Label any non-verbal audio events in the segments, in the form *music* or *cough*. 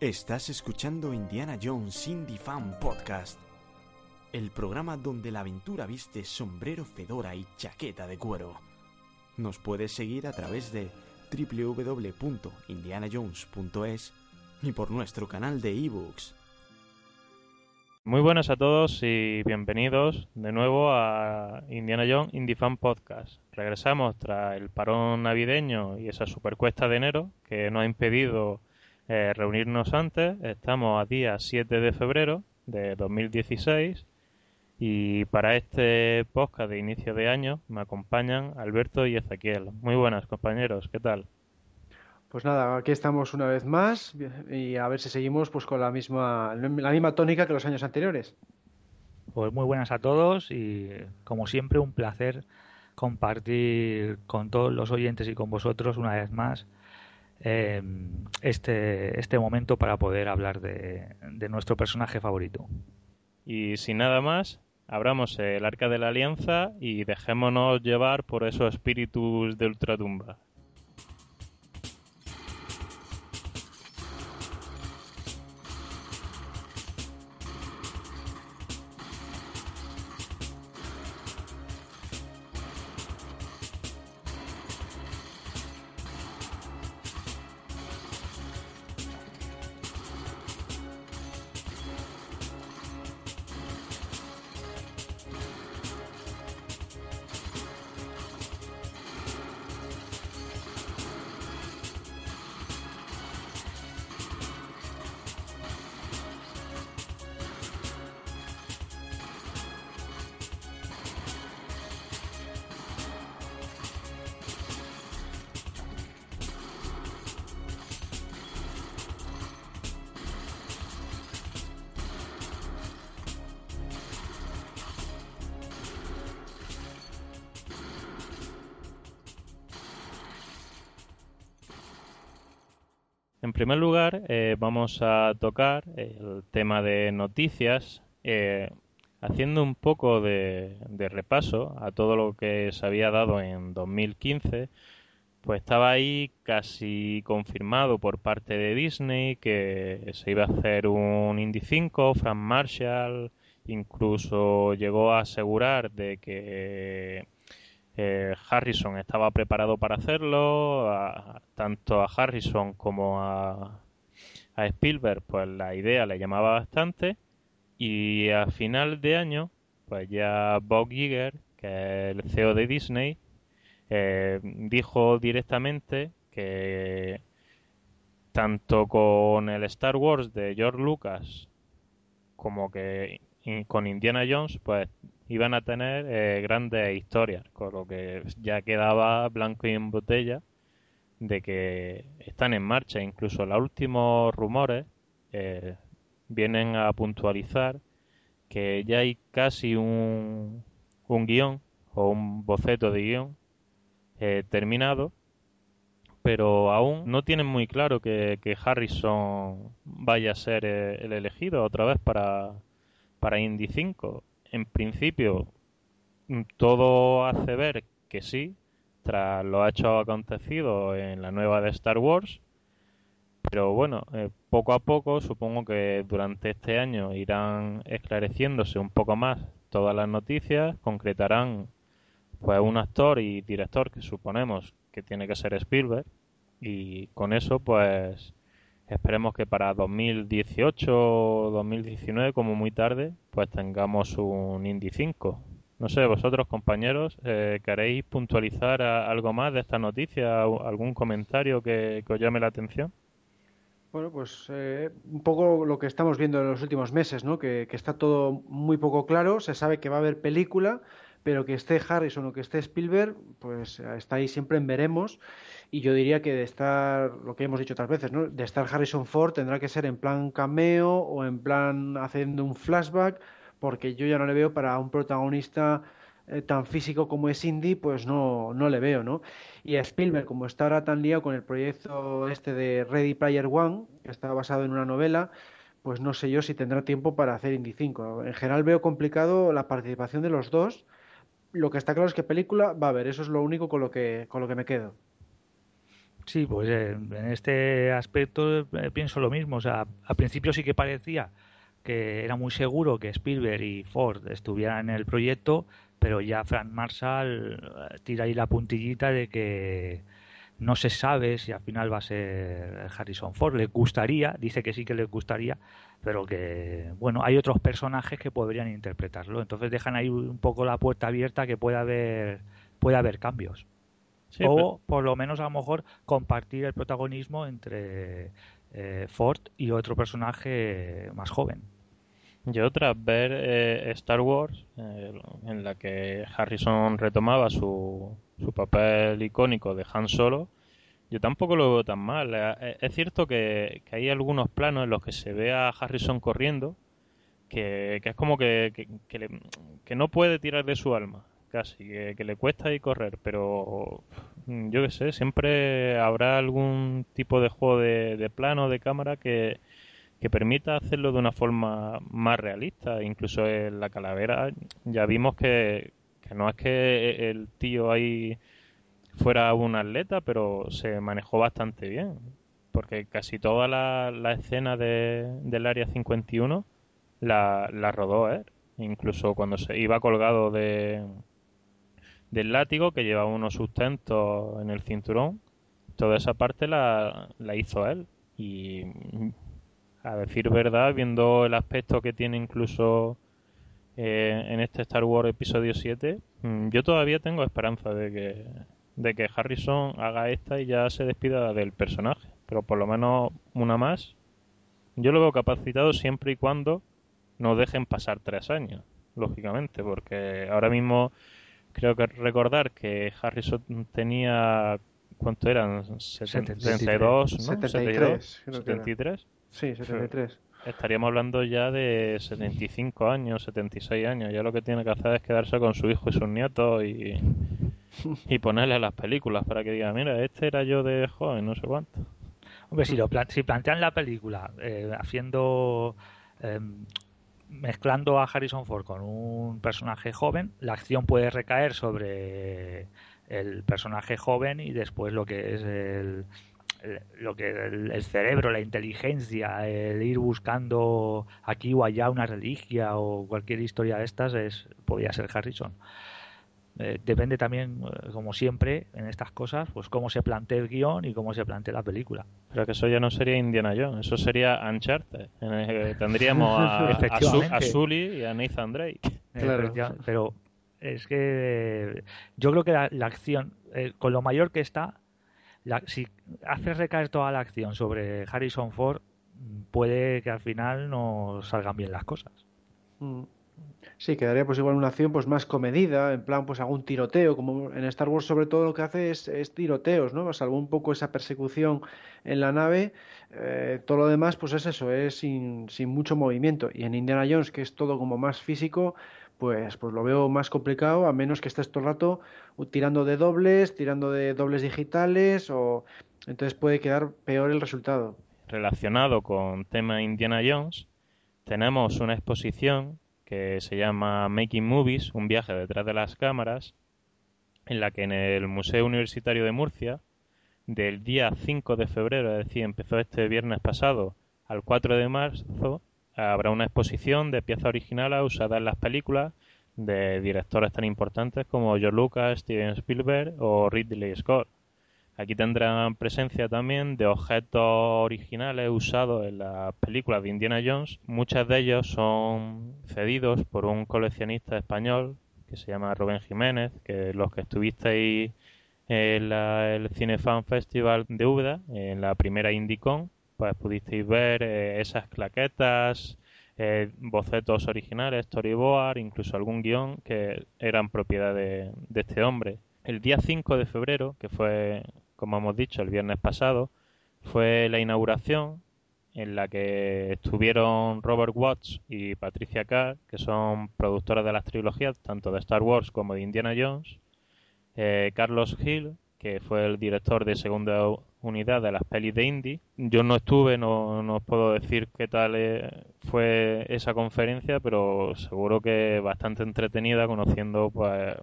Estás escuchando Indiana Jones Indie Fan Podcast, el programa donde la aventura viste sombrero, fedora y chaqueta de cuero. Nos puedes seguir a través de www.indianajones.es y por nuestro canal de ebooks. Muy buenas a todos y bienvenidos de nuevo a Indiana Jones Indie Fan Podcast. Regresamos tras el parón navideño y esa supercuesta de enero que nos ha impedido eh, reunirnos antes. Estamos a día 7 de febrero de 2016 y para este podcast de inicio de año me acompañan Alberto y Ezequiel. Muy buenas compañeros, ¿qué tal? Pues nada, aquí estamos una vez más y a ver si seguimos pues con la misma la misma tónica que los años anteriores. Pues muy buenas a todos y como siempre un placer compartir con todos los oyentes y con vosotros una vez más eh, este, este momento para poder hablar de, de nuestro personaje favorito. Y sin nada más, abramos el arca de la alianza y dejémonos llevar por esos espíritus de ultratumba. En primer lugar, eh, vamos a tocar el tema de noticias, eh, haciendo un poco de, de, repaso a todo lo que se había dado en 2015. Pues estaba ahí casi confirmado por parte de Disney que se iba a hacer un Indy 5, Frank Marshall incluso llegó a asegurar de que eh, Harrison estaba preparado para hacerlo, a, tanto a Harrison como a, a, Spielberg, pues la idea le llamaba bastante. Y a final de año, pues ya Bob Iger, que es el CEO de Disney, eh, dijo directamente que tanto con el Star Wars de George Lucas como que con Indiana Jones, pues iban a tener eh, grandes historias, con lo que ya quedaba blanco y en botella de que están en marcha. Incluso los últimos rumores eh, vienen a puntualizar que ya hay casi un, un guion o un boceto de guion eh, terminado, pero aún no tienen muy claro que, que Harrison vaya a ser eh, el elegido otra vez para, para Indy 5 en principio mm, todo hace ver que sí, tras lo hecho acontecido en la nueva de Star Wars. Pero bueno, eh, poco a poco supongo que durante este año irán esclareciéndose un poco más todas las noticias, concretarán pues un actor y director que suponemos que tiene que ser Spielberg y con eso pues Esperemos que para 2018 o 2019, como muy tarde, pues tengamos un Indy 5. No sé, vosotros compañeros, eh, ¿queréis puntualizar algo más de esta noticia? ¿Algún comentario que, os llame la atención? Bueno, pues eh, un poco lo que estamos viendo en los últimos meses, ¿no? Que, que, está todo muy poco claro. Se sabe que va a haber película, pero que esté Harrison o que esté Spielberg, pues está ahí siempre en veremos. Y yo diría que de estar, lo que hemos dicho otras veces, ¿no? de estar Harrison Ford tendrá que ser en plan cameo o en plan haciendo un flashback, porque yo ya no le veo para un protagonista eh, tan físico como es Indy, pues no, no le veo, ¿no? Y a Spielberg, como está ahora tan liado con el proyecto este de Ready Player One, que está basado en una novela, pues no sé yo si tendrá tiempo para hacer Indy 5. En general veo complicado la participación de los dos. Lo que está claro es que película va a haber, eso es lo único con lo que, con lo que me quedo. Sí, pues eh, en este aspecto eh, pienso lo mismo. O sea, al principio sí que parecía que era muy seguro que Spielberg y Ford estuvieran en el proyecto, pero ya Frank Marshall eh, tira ahí la puntillita de que no se sabe si al final va a ser Harrison Ford. Le gustaría, dice que sí que le gustaría, pero que, bueno, hay otros personajes que podrían interpretarlo. Entonces dejan ahí un poco la puerta abierta que pueda haber, puede haber cambios. O por lo menos a lo mejor compartir el protagonismo entre eh, Ford y otro personaje más joven. Yo tras ver eh, Star Wars, eh, en la que Harrison retomaba su, su papel icónico de Han Solo, yo tampoco lo veo tan mal. Es cierto que, hay algunos planos en los que se ve a Harrison corriendo, que, es como que, que, no puede tirar de su alma, casi, que, le cuesta ahí correr, pero yo qué sé, siempre habrá algún tipo de juego de, plano, de cámara que que permita hacerlo de una forma más realista. Incluso en la calavera ya vimos que, no es que el tío ahí fuera un atleta, pero se manejó bastante bien. Porque casi toda la, escena de, del área 51 la, la rodó él. Incluso cuando se iba colgado de, del látigo que llevaba unos sustentos en el cinturón, toda esa parte la, la hizo él. Y a decir verdad, viendo el aspecto que tiene incluso eh, en este Star Wars episodio 7, mm, yo todavía tengo esperanza de que, de que Harrison haga esta y ya se despida del personaje. Pero por lo menos una más. Yo lo veo capacitado siempre y cuando no dejen pasar tres años, lógicamente, porque ahora mismo creo que recordar que Harrison tenía ¿cuánto eran? 72, ¿no? 73, 73. Sí, 73. Estaríamos hablando ya de 75 años, 76 años. Ya lo que tiene que hacer es quedarse con su hijo y sus nietos y, *laughs* y ponerle las películas para que diga, mira, este era yo de joven, no sé cuánto. Hombre, si, lo si plantean la película eh, haciendo... Em, mezclando a Harrison Ford con un personaje joven, la acción puede recaer sobre el personaje joven y después lo que es el, lo que el, cerebro, la inteligencia, el ir buscando aquí o allá una religia o cualquier historia de estas es podría ser Harrison. Eh, depende también, eh, como siempre, en estas cosas, pues cómo se plantea el guion y cómo se plantea la película. Pero que eso ya no sería Indiana Jones, eso sería Uncharted. tendríamos a, *laughs* a, Sully y a Nathan Drake. *laughs* Claro. pero es que yo creo que la, acción, eh, con lo mayor que está, si haces recaer toda la acción sobre Harrison Ford, puede que al final no salgan bien las cosas. Mm. Sí, quedaría pues igual una acción pues más comedida, en plan pues algún tiroteo, como en Star Wars sobre todo lo que hace es, tiroteos, ¿no? Salvo un poco esa persecución en la nave, eh, todo lo demás pues es eso, es sin, sin mucho movimiento. Y en Indiana Jones, que es todo como más físico, pues, pues lo veo más complicado, a menos que estés todo el rato tirando de dobles, tirando de dobles digitales, o entonces puede quedar peor el resultado. Relacionado con tema Indiana Jones, tenemos una exposición que se llama Making Movies, un viaje detrás de las cámaras, en la que en el Museo Universitario de Murcia, del día 5 de febrero, es decir, empezó este viernes pasado, al 4 de marzo, habrá una exposición de piezas originales usadas en las películas de directores tan importantes como George Lucas, Steven Spielberg o Ridley Scott. Aquí tendrán presencia también de objetos originales usados en las películas de Indiana Jones. Muchos de ellos son cedidos por un coleccionista español que se llama Rubén Jiménez, que los que estuvisteis en el Cinefan Festival de Úbeda, en la primera Indicon, pues pudisteis ver eh, esas claquetas, eh, bocetos originales, storyboard, incluso algún guion que eran propiedad de, de este hombre. El día 5 de febrero, que fue, como hemos dicho, el viernes pasado, fue la inauguración en la que estuvieron Robert Watts y Patricia Carr, que son productoras de las trilogías tanto de Star Wars como de Indiana Jones, eh, Carlos Hill, que fue el director de segunda unidad de las pelis de Indy. Yo no estuve, no, no os puedo decir qué tal eh, fue esa conferencia, pero seguro que bastante entretenida conociendo pues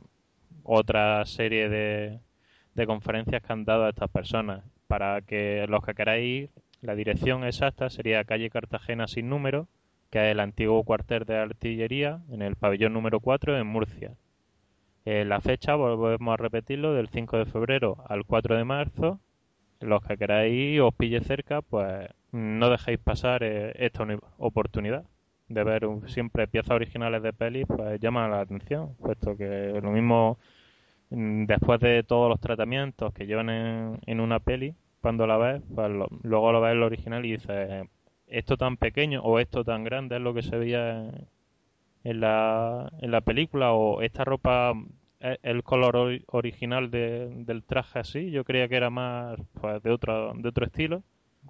otra serie de, de conferencias que han dado a estas personas. Para que los que queráis ir, la dirección exacta sería calle Cartagena sin número, que es el antiguo cuartel de artillería, en el pabellón número 4 en Murcia. Eh, la fecha, volvemos a repetirlo, del 5 de febrero al 4 de marzo. Los que queráis os pille cerca, pues no dejéis pasar eh, esta oportunidad de ver siempre piezas originales de pelis, pues llama la atención, puesto que lo mismo después de todos los tratamientos que llevan en, una peli, cuando la ves, pues luego lo ves en el original y dices, esto tan pequeño o esto tan grande es lo que se veía en la, en la película o esta ropa el color original del traje así yo creía que era más pues, de otro de otro estilo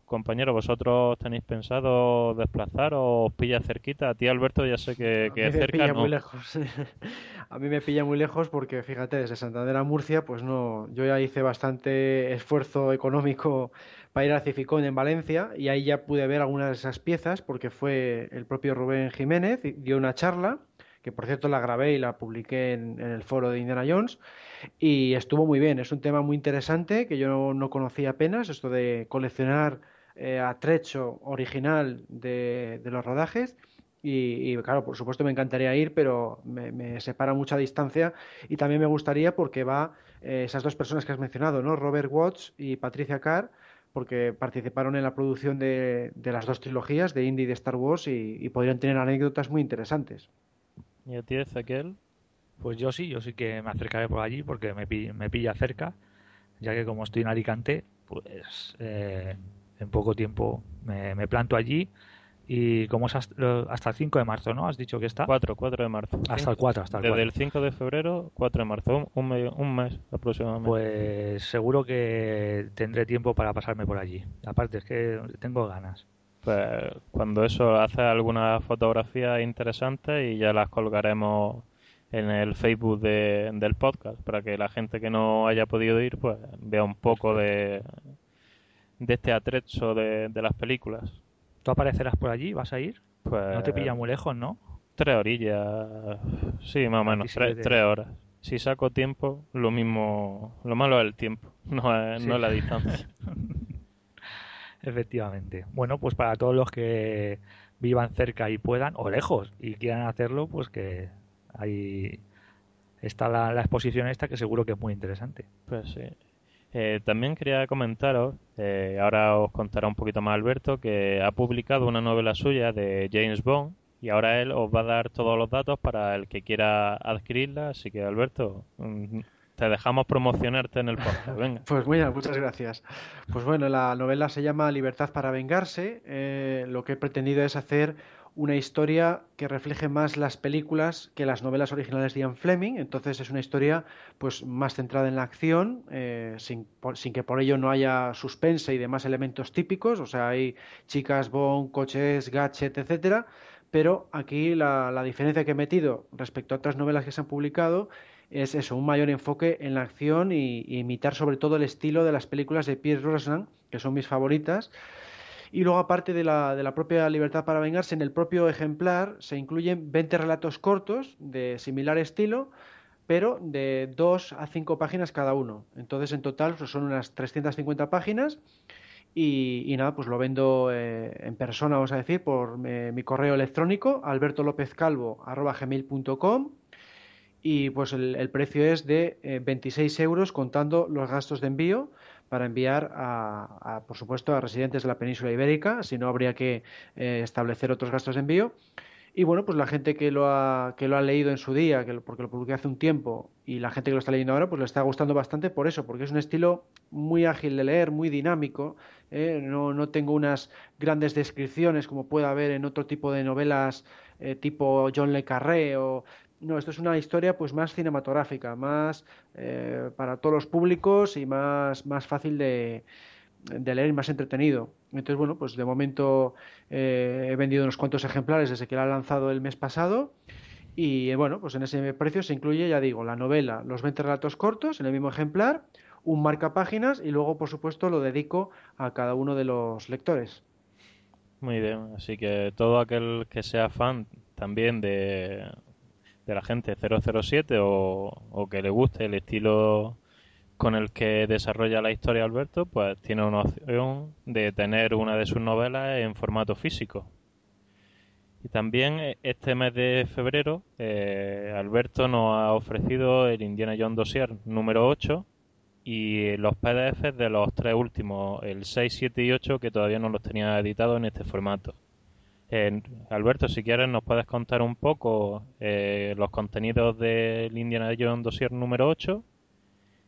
compañero vosotros tenéis pensado desplazar o os pilla cerquita a ti Alberto ya sé que, que a mí me pilla muy lejos. *laughs* A mí me pilla muy lejos porque fíjate desde Santander a Murcia pues no yo ya hice bastante esfuerzo económico para ir al Cificón en Valencia y ahí ya pude ver algunas de esas piezas porque fue el propio Rubén Jiménez, dio una charla que por cierto la grabé y la publiqué en, el foro de Indiana Jones y estuvo muy bien, es un tema muy interesante que yo no, conocía apenas, esto de coleccionar eh, atrecho original de, los rodajes y, claro, por supuesto me encantaría ir, pero me, separa mucha distancia y también me gustaría porque va eh, esas dos personas que has mencionado, ¿no? Robert Watts y Patricia Carr, porque participaron en la producción de, las dos trilogías, de Indy y de Star Wars, y, podrían tener anécdotas muy interesantes. ¿Y a ti, Ezequiel? Pues yo sí, yo sí que me acercaré por allí porque me, me pilla cerca, ya que como estoy en Alicante, pues eh, en poco tiempo me, me planto allí y como es hasta, el 5 de marzo, ¿no? Has dicho que está. 4, 4 de marzo. Hasta el 4, hasta el Desde el 5 de febrero, 4 de marzo, un, un mes aproximadamente. Pues seguro que tendré tiempo para pasarme por allí. Aparte, es que tengo ganas. Pues cuando eso hace algunas fotografías interesantes y ya las colgaremos en el Facebook de, del podcast para que la gente que no haya podido ir pues vea un poco de, de este atrecho de, de las películas. ¿Tú aparecerás por allí? ¿Vas a ir? Pues... No te pilla muy lejos, ¿no? Tres orillas. Sí, más o menos. Tres, horas. Si saco tiempo, lo mismo. Lo malo es el tiempo, *laughs* no es, no la distancia. *laughs* Efectivamente. Bueno, pues para todos los que vivan cerca y puedan, o lejos, y quieran hacerlo, pues que ahí está la, la exposición esta que seguro que es muy interesante. Pues sí. Eh, también quería comentaros, eh, ahora os contará un poquito más Alberto, que ha publicado una novela suya de James Bond y ahora él os va a dar todos los datos para el que quiera adquirirla. Así que Alberto, mm, te dejamos promocionarte en el podcast. *laughs* Venga. Pues muy muchas gracias. Pues bueno, la novela se llama Libertad para vengarse. Eh, lo que he pretendido es hacer una historia que refleje más las películas que las novelas originales de Ian Fleming. Entonces es una historia pues más centrada en la acción, eh, sin, que por ello no haya suspense y demás elementos típicos. O sea, hay chicas, bon, coches, gadget, etcétera. Pero aquí la, diferencia que he metido respecto a otras novelas que se han publicado es eso, un mayor enfoque en la acción y, imitar sobre todo el estilo de las películas de Pierre Brosnan, que son mis favoritas. Y luego, aparte de la, de la propia libertad para vengarse, en el propio ejemplar se incluyen 20 relatos cortos de similar estilo, pero de 2 a 5 páginas cada uno. Entonces, en total, pues, son unas 350 páginas. Y, nada, pues lo vendo eh, en persona, vamos a decir, por eh, mi correo electrónico, albertolopezcalvo.com y pues el, precio es de 26 eh, euros contando los gastos de envío para enviar a, por supuesto, a residentes de la península ibérica, si no habría que eh, establecer otros gastos de envío. Y bueno, pues la gente que lo ha, que lo ha leído en su día, que porque lo publiqué hace un tiempo, y la gente que lo está leyendo ahora, pues le está gustando bastante por eso, porque es un estilo muy ágil de leer, muy dinámico. ¿eh? no, no, tengo unas grandes descripciones como puede haber en otro tipo de novelas eh, tipo John Le Carré o no, esto es una historia pues más cinematográfica, más eh, para todos los públicos y más, más fácil de, leer y más entretenido. Entonces, bueno, pues de momento he vendido unos cuantos ejemplares desde que la ha lanzado el mes pasado y bueno, pues en ese precio se incluye, ya digo, la novela, los 20 relatos cortos en el mismo ejemplar, un marca páginas y luego, por supuesto, lo dedico a cada uno de los lectores. Muy bien, así que todo aquel que sea fan también de, de la gente 007 o, o que le guste el estilo con el que desarrolla la historia Alberto, pues tiene una opción de tener una de sus novelas en formato físico. Y también eh, este mes de febrero, eh, Alberto nos ha ofrecido el Indiana Jones Dossier número 8 y los PDFs de los tres últimos, el 6, 7 y 8, que todavía no los tenía editados en este formato. Alberto, si quieres, nos puedes contar un poco eh, los contenidos del Indiana Jones Dossier número 8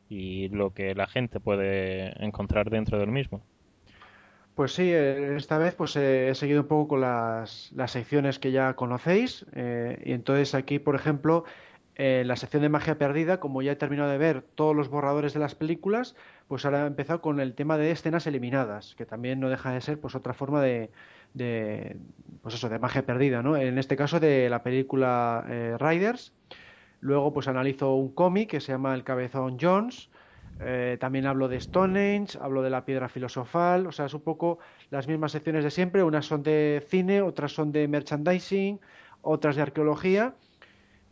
y lo que la gente puede encontrar dentro del mismo. Pues sí, eh, esta vez pues he seguido un poco con las, secciones que ya conocéis eh, y entonces aquí, por ejemplo, la sección de magia perdida, como ya he terminado de ver todos los borradores de las películas, pues ahora he empezado con el tema de escenas eliminadas, que también no deja de ser pues otra forma de, de pues eso, de magia perdida, ¿no? En este caso de la película eh, Riders. Luego pues analizo un cómic que se llama El Cabezón Jones, eh, también hablo de Stonehenge, hablo de la piedra filosofal, o sea, es un poco las mismas secciones de siempre. Unas son de cine, otras son de merchandising, otras de arqueología.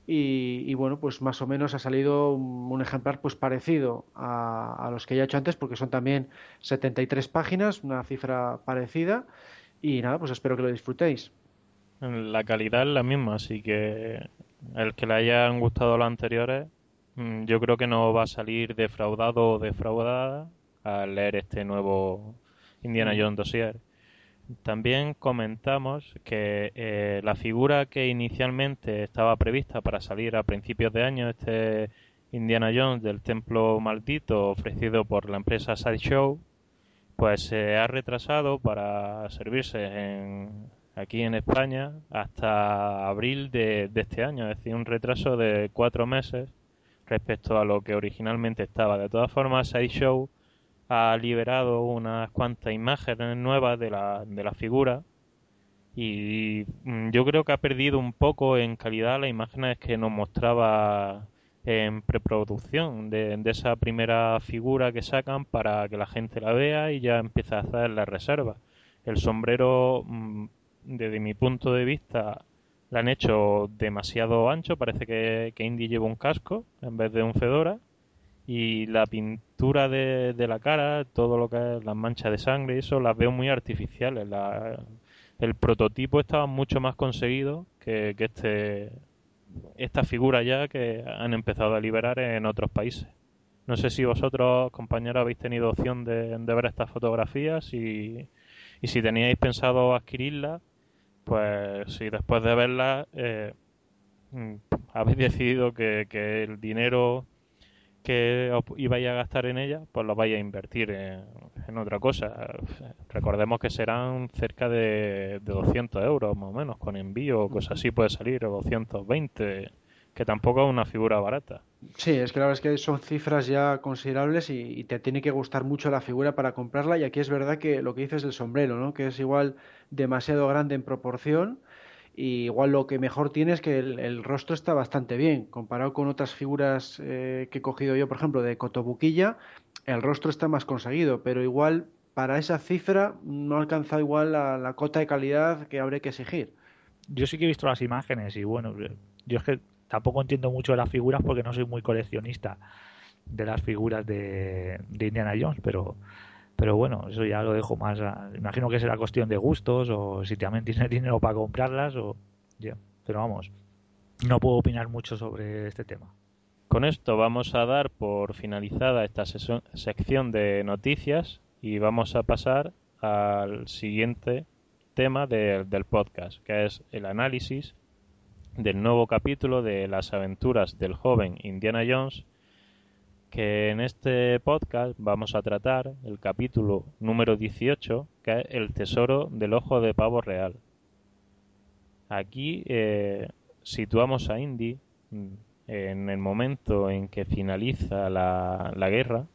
Y, bueno, pues más o menos ha salido un, ejemplar pues parecido a, los que ya he hecho antes, porque son también 73 páginas, una cifra parecida. Y nada, pues espero que lo disfrutéis. La calidad es la misma, así que el que le hayan gustado los anteriores Mm, yo creo que no va a salir defraudado o defraudada al leer este nuevo Indiana mm. Jones dossier. También comentamos que eh, la figura que inicialmente estaba prevista para salir a principios de año, este Indiana Jones del Templo Maldito ofrecido por la empresa Sideshow, pues se ha retrasado para servirse en, aquí en España hasta abril de, este año, es decir, un retraso de cuatro meses respecto a lo que originalmente estaba. De todas formas, Sideshow ha liberado unas cuantas imágenes nuevas de la, de la figura y mm, yo creo que ha perdido un poco en calidad las imágenes que nos mostraba en preproducción de, de, esa primera figura que sacan para que la gente la vea y ya empieza a hacer la reserva. El sombrero, mm, desde mi punto de vista, la han hecho demasiado ancho, parece que, que Indy lleva un casco en vez de un fedora. Y la pintura de, la cara, todo lo que es las manchas de sangre, eso las veo muy artificiales. el prototipo estaba mucho más conseguido que, que este esta figura ya que han empezado a liberar en otros países. No sé si vosotros, compañeros, habéis tenido opción de, de ver estas fotografías y, y si teníais pensado adquirirlas pues si después de verla eh, mm, habéis decidido que, el dinero que ibais a gastar en ella, pues lo vais a invertir en, otra cosa. Recordemos que serán cerca de, de 200 euros más o menos, con envío o cosas así puede salir, o 220 que tampoco es una figura barata. Sí, es que la verdad es que son cifras ya considerables y, te tiene que gustar mucho la figura para comprarla. Y aquí es verdad que lo que dices del sombrero, ¿no? que es igual demasiado grande en proporción. Y igual lo que mejor tiene es que el, rostro está bastante bien. Comparado con otras figuras eh, que he cogido yo, por ejemplo, de Cotobuquilla, el rostro está más conseguido. Pero igual para esa cifra no ha alcanzado igual la, la cota de calidad que habría que exigir. Yo sí que he visto las imágenes y bueno, yo es que tampoco entiendo mucho de las figuras porque no soy muy coleccionista de las figuras de, Indiana Jones, pero pero bueno, eso ya lo dejo más. imagino que será cuestión de gustos o si también *laughs* tienes dinero para comprarlas o. Pero vamos, no puedo opinar mucho sobre este tema. Con esto vamos a dar por finalizada esta sección de noticias y vamos a pasar al siguiente tema del podcast, que es el análisis del nuevo capítulo de las aventuras del joven Indiana Jones que en este podcast vamos a tratar el capítulo número 18, que es el tesoro del ojo de pavo real. Aquí eh, situamos a Indy mm, en el momento en que finaliza la, la guerra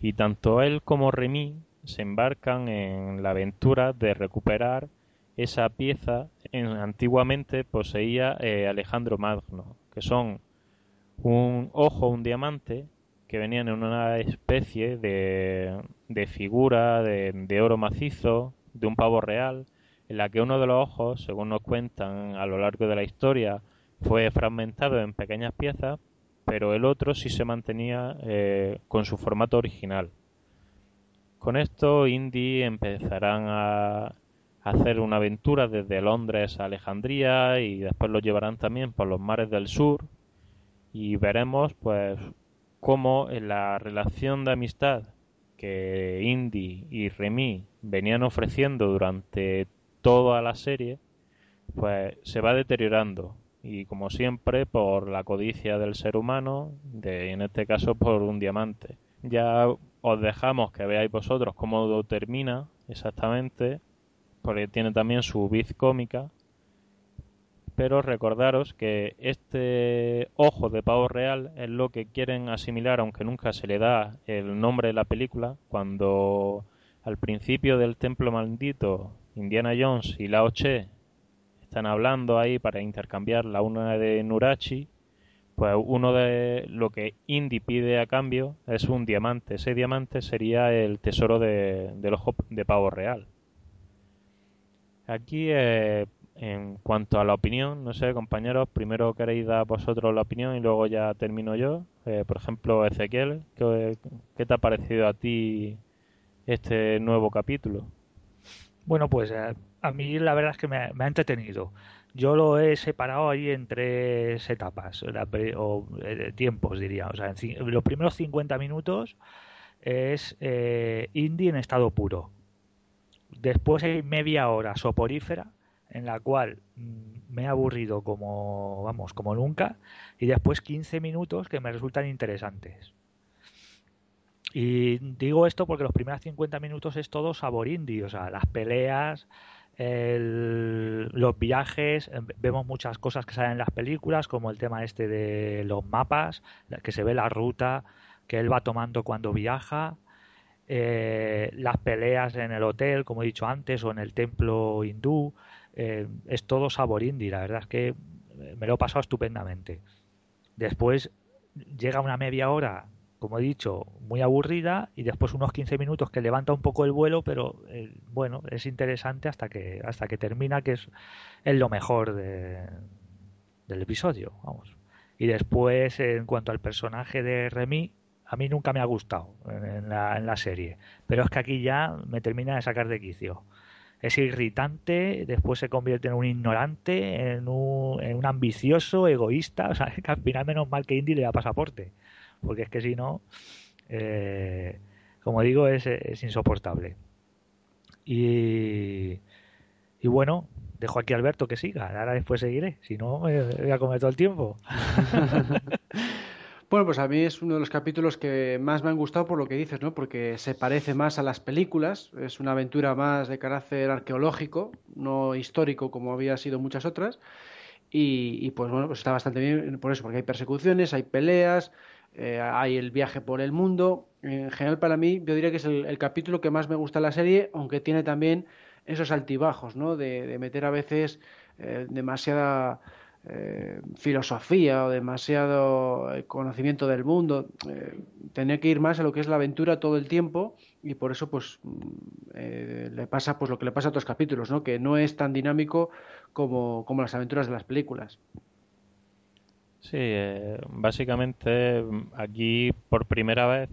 y tanto él como Remy se embarcan en la aventura de recuperar esa pieza que antiguamente poseía eh, Alejandro Magno, que son un ojo, un diamante, que venían en una especie de, de figura de, de, oro macizo, de un pavo real, en la que uno de los ojos, según nos cuentan a lo largo de la historia, fue fragmentado en pequeñas piezas, pero el otro sí se mantenía eh, con su formato original. Con esto, Indy empezarán a hacer una aventura desde Londres a Alejandría y después lo llevarán también por los mares del sur y veremos pues cómo en la relación de amistad que Indy y Remy venían ofreciendo durante toda la serie pues se va deteriorando y como siempre por la codicia del ser humano de en este caso por un diamante ya os dejamos que veáis vosotros cómo termina exactamente porque tiene también su biz cómica. Pero recordaros que este ojo de pavo real es lo que quieren asimilar, aunque nunca se le da el nombre de la película, cuando al principio del templo maldito Indiana Jones y Lao Che están hablando ahí para intercambiar la una de Nurachi, pues uno de lo que Indy pide a cambio es un diamante. Ese diamante sería el tesoro de, del ojo de pavo real. Aquí, en cuanto a la opinión, no sé, compañeros, primero queréis dar vosotros la opinión y luego ya termino yo. Eh, por ejemplo, Ezequiel, ¿qué, te ha parecido a ti este nuevo capítulo? Bueno, pues eh, a mí la verdad es que me, ha entretenido. Yo lo he separado ahí en tres etapas, o tiempos diría. O sea, en, los primeros 50 minutos es indie en estado puro Después hay media hora soporífera en la cual mm, me he aburrido como, vamos, como nunca, y después 15 minutos que me resultan interesantes. Y digo esto porque los primeros 50 minutos es todo sabor indie, o sea, las peleas, los viajes, em, vemos muchas cosas que salen en las películas, como el tema este de los mapas, que se ve la ruta que él va tomando cuando viaja, eh, las peleas en el hotel, como he dicho antes, o en el templo hindú, eh, es todo sabor indie, la verdad es que me lo he pasado estupendamente. Después llega una media hora, como he dicho, muy aburrida y después unos 15 minutos que levanta un poco el vuelo, pero eh, bueno, es interesante hasta que hasta que termina, que es, es lo mejor de, del episodio, vamos. Y después, en cuanto al personaje de Remy, a mí nunca me ha gustado en la, en la serie, pero es que aquí ya me termina de sacar de quicio. Es irritante, después se convierte en un ignorante, en un, en un ambicioso, egoísta. O sea, *laughs* que al final menos mal que Indy le da pasaporte, porque es que si no, eh, como digo, es, es insoportable. Y, y bueno, dejo aquí a Alberto que siga, ahora después seguiré, si no me voy a comer todo el tiempo. *laughs* Bueno, pues a mí es uno de los capítulos que más me han gustado por lo que dices, ¿no? Porque se parece más a las películas, es una aventura más de carácter arqueológico, no histórico como había sido muchas otras. Y, pues bueno, pues está bastante bien por eso, porque hay persecuciones, hay peleas, eh, hay el viaje por el mundo. En general, para mí, yo diría que es el, capítulo que más me gusta de la serie, aunque tiene también esos altibajos, ¿no? De, meter a veces eh, demasiada eh, filosofía o demasiado eh, conocimiento del mundo. Eh, tenía que ir más a lo que es la aventura todo el tiempo y por eso pues mm, le pasa pues lo que le pasa a otros capítulos, ¿no? que no es tan dinámico como, como las aventuras de las películas. Sí, básicamente aquí por primera vez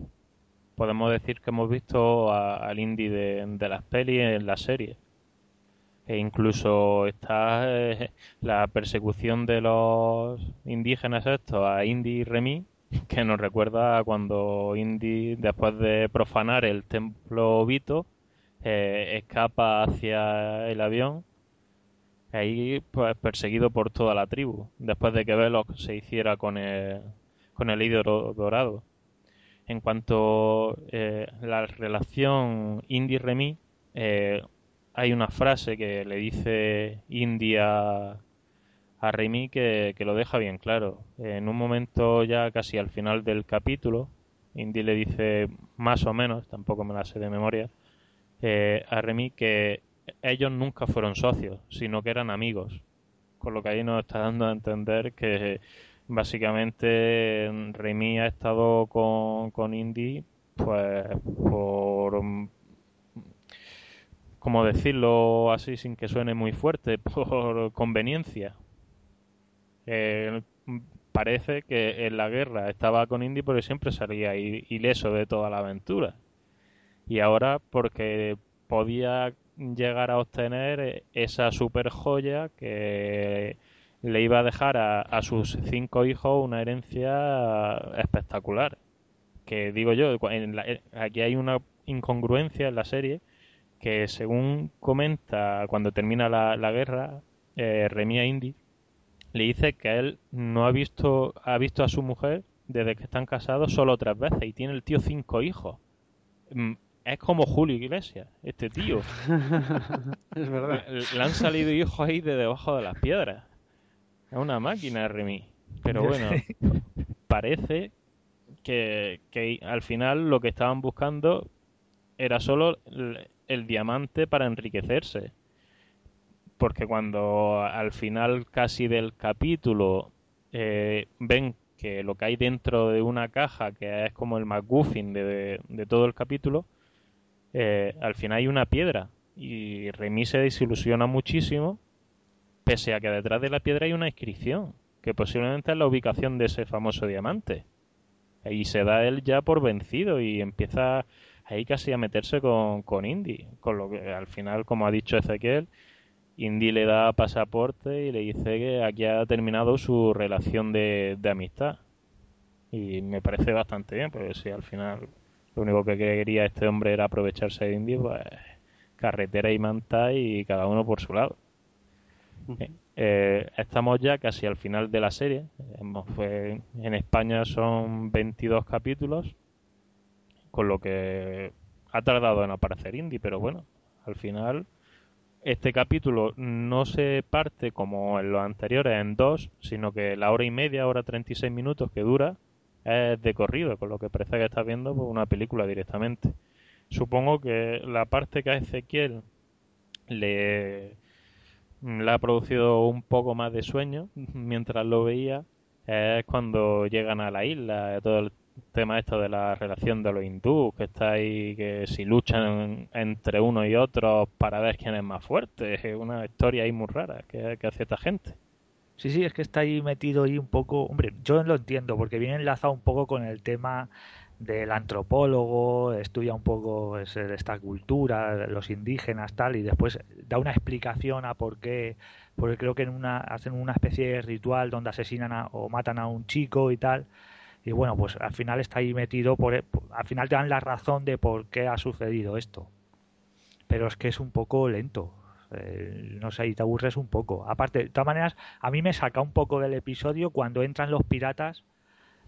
podemos decir que hemos visto al indie de, de las pelis en la serie e incluso está eh, la persecución de los indígenas estos a Indy y Remy, *laughs* que nos recuerda cuando Indy, después de profanar el templo Vito, eh, escapa hacia el avión, ahí pues perseguido por toda la tribu, después de que Velox se hiciera con el, con el hilo dorado. En cuanto a eh, la relación Indy-Remy, eh, hay una frase que le dice Indy a, Remy que, lo deja bien claro. En un momento ya casi al final del capítulo, Indy le dice más o menos, tampoco me la sé de memoria, eh, a Remy que ellos nunca fueron socios, sino que eran amigos. Con lo que ahí nos está dando a entender que básicamente Remy ha estado con, con Indy pues por como decirlo así sin que suene muy fuerte *laughs* por conveniencia eh, parece que en la guerra estaba con Indy porque siempre salía ileso de toda la aventura y ahora porque podía llegar a obtener esa super joya que le iba a dejar a, sus cinco hijos una herencia espectacular. Que digo yo, aquí hay una incongruencia en la serie que según comenta cuando termina la, guerra, eh, Remia Indy le dice que él no ha visto, ha visto a su mujer desde que están casados solo tres veces y tiene el tío cinco hijos. Mm, es como Julio Iglesias, este tío. *laughs* es verdad. Le, han salido hijos ahí de debajo de las piedras. Es una máquina, Remy. Pero bueno, parece que, al final lo que estaban buscando era solo el, diamante para enriquecerse. Porque cuando al final casi del capítulo eh, ven que lo que hay dentro de una caja, que es como el McGuffin de, de todo el capítulo, eh, al final hay una piedra y Remy se desilusiona muchísimo pese a que detrás de la piedra hay una inscripción que posiblemente es la ubicación de ese famoso diamante y se da él ya por vencido y empieza ahí casi a meterse con, con Indy con lo que al final como ha dicho Ezequiel Indy le da pasaporte y le dice que aquí ha terminado su relación de, de amistad y me parece bastante bien porque si al final lo único que quería este hombre era aprovecharse de Indy, pues carretera y manta y cada uno por su lado. Eh, eh, estamos ya casi al final de la serie. en España son 22 capítulos, con lo que ha tardado en aparecer Indy, pero bueno, al final este capítulo no se parte como en los anteriores en dos, sino que la hora y media, hora 36 minutos que dura, es de corrido, con lo que parece que estás viendo pues, una película directamente. Supongo que la parte que a Ezequiel le, le ha producido un poco más de sueño mientras lo veía es cuando llegan a la isla, todo el tema esto de la relación de los hindúes, que está ahí, que si luchan entre uno y otro para ver quién es más fuerte, una historia ahí muy rara que, que hace esta gente. Sí, sí, es que está ahí metido ahí un poco. Hombre, yo lo entiendo, porque viene enlazado un poco con el tema del antropólogo, estudia un poco esta cultura, los indígenas, tal, y después da una explicación a por qué, porque creo que en una, hacen una especie de ritual donde asesinan o matan a un chico y tal. Y bueno, pues al final está ahí metido, por, al final te dan la razón de por qué ha sucedido esto. Pero es que es un poco lento. Eh, no sé, y te aburres un poco. Aparte, de todas maneras, a mí me saca un poco del episodio cuando entran los piratas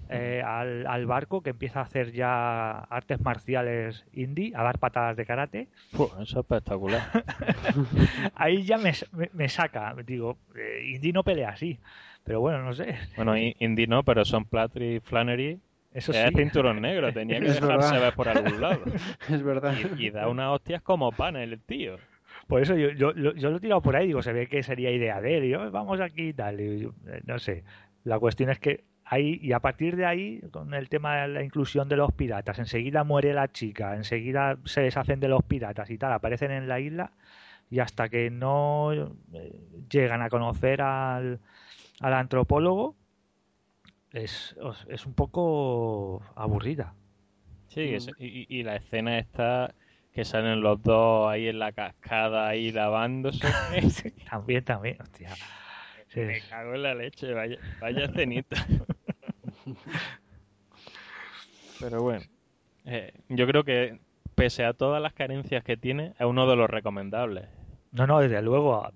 eh, al, barco que empieza a hacer ya artes marciales indie, a dar patadas de karate. eso es espectacular. *laughs* Ahí ya me, saca, digo, eh, indie no pelea así, pero bueno, no sé. Bueno, indie no, pero son Platry y Flannery eso es cinturón negro, tenía que *laughs* dejarse ver por algún lado. *laughs* Es verdad. Y, y da unas hostias como pan el tío. Por eso yo, yo, yo, lo he tirado por ahí, digo, se ve que sería idea de él, y yo, vamos aquí y tal, y eh, no sé. La cuestión es que ahí, y a partir de ahí, con el tema de la inclusión de los piratas, enseguida muere la chica, enseguida se deshacen de los piratas y tal, aparecen en la isla, y hasta que no eh, llegan a conocer al, al antropólogo, es, es un poco aburrida. Sí, y, y, la escena está que salen los dos ahí en la cascada ahí lavándose. *laughs* también, también, hostia. Me cago en la leche, vaya, vaya *laughs* cenita. Pero bueno, eh, yo creo que pese a todas las carencias que tiene, es uno de los recomendables. No, no, desde luego.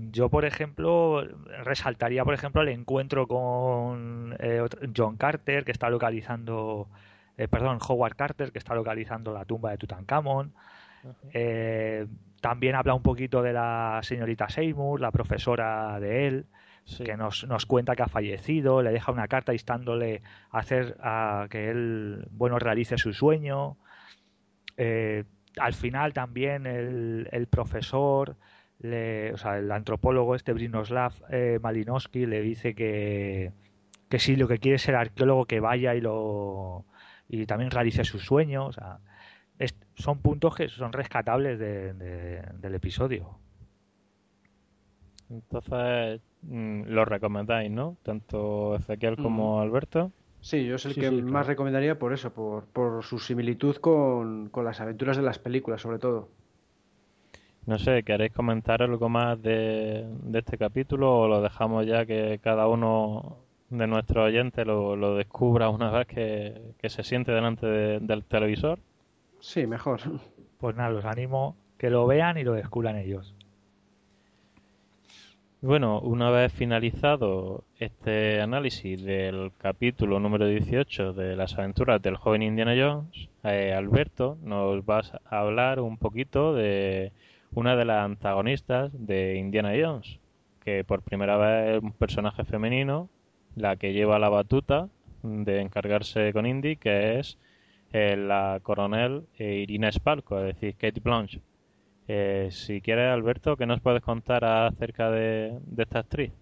Yo, por ejemplo, resaltaría, por ejemplo, el encuentro con eh, John Carter, que está localizando, eh, perdón, Howard Carter, que está localizando la tumba de Tutankamón. Eh, también habla un poquito de la señorita Seymour, la profesora de él, que nos, nos, cuenta que ha fallecido, le deja una carta instándole a hacer a que él, bueno, realice su sueño. al final también el, el profesor le, o sea, el antropólogo este Brinoslav eh, Malinowski le dice que, que si lo que quiere es ser arqueólogo que vaya y lo y también realice sus sueños. O sea, son puntos que son rescatables de, del episodio. Entonces, mm, lo recomendáis, ¿no? Tanto Ezequiel como Alberto. Sí, yo es el que más recomendaría por eso, por, por su similitud con, con las aventuras de las películas, sobre todo. No sé, ¿queréis comentar algo más de, este capítulo o lo dejamos ya que cada uno de nuestros oyentes lo, descubra una vez que, se siente delante del televisor? Sí, mejor. Pues nada, los animo que lo vean y lo descubran ellos. Bueno, una vez finalizado este análisis del capítulo número 18 de las aventuras del joven Indiana Jones, eh, Alberto nos va a hablar un poquito de una de las antagonistas de Indiana Jones, que por primera vez es un personaje femenino, la que lleva la batuta de encargarse con Indy, que es eh, la coronel eh, Irina Spalco, es decir, Kate Blanche. Eh, si quieres, Alberto, ¿qué nos puedes contar acerca de esta actriz?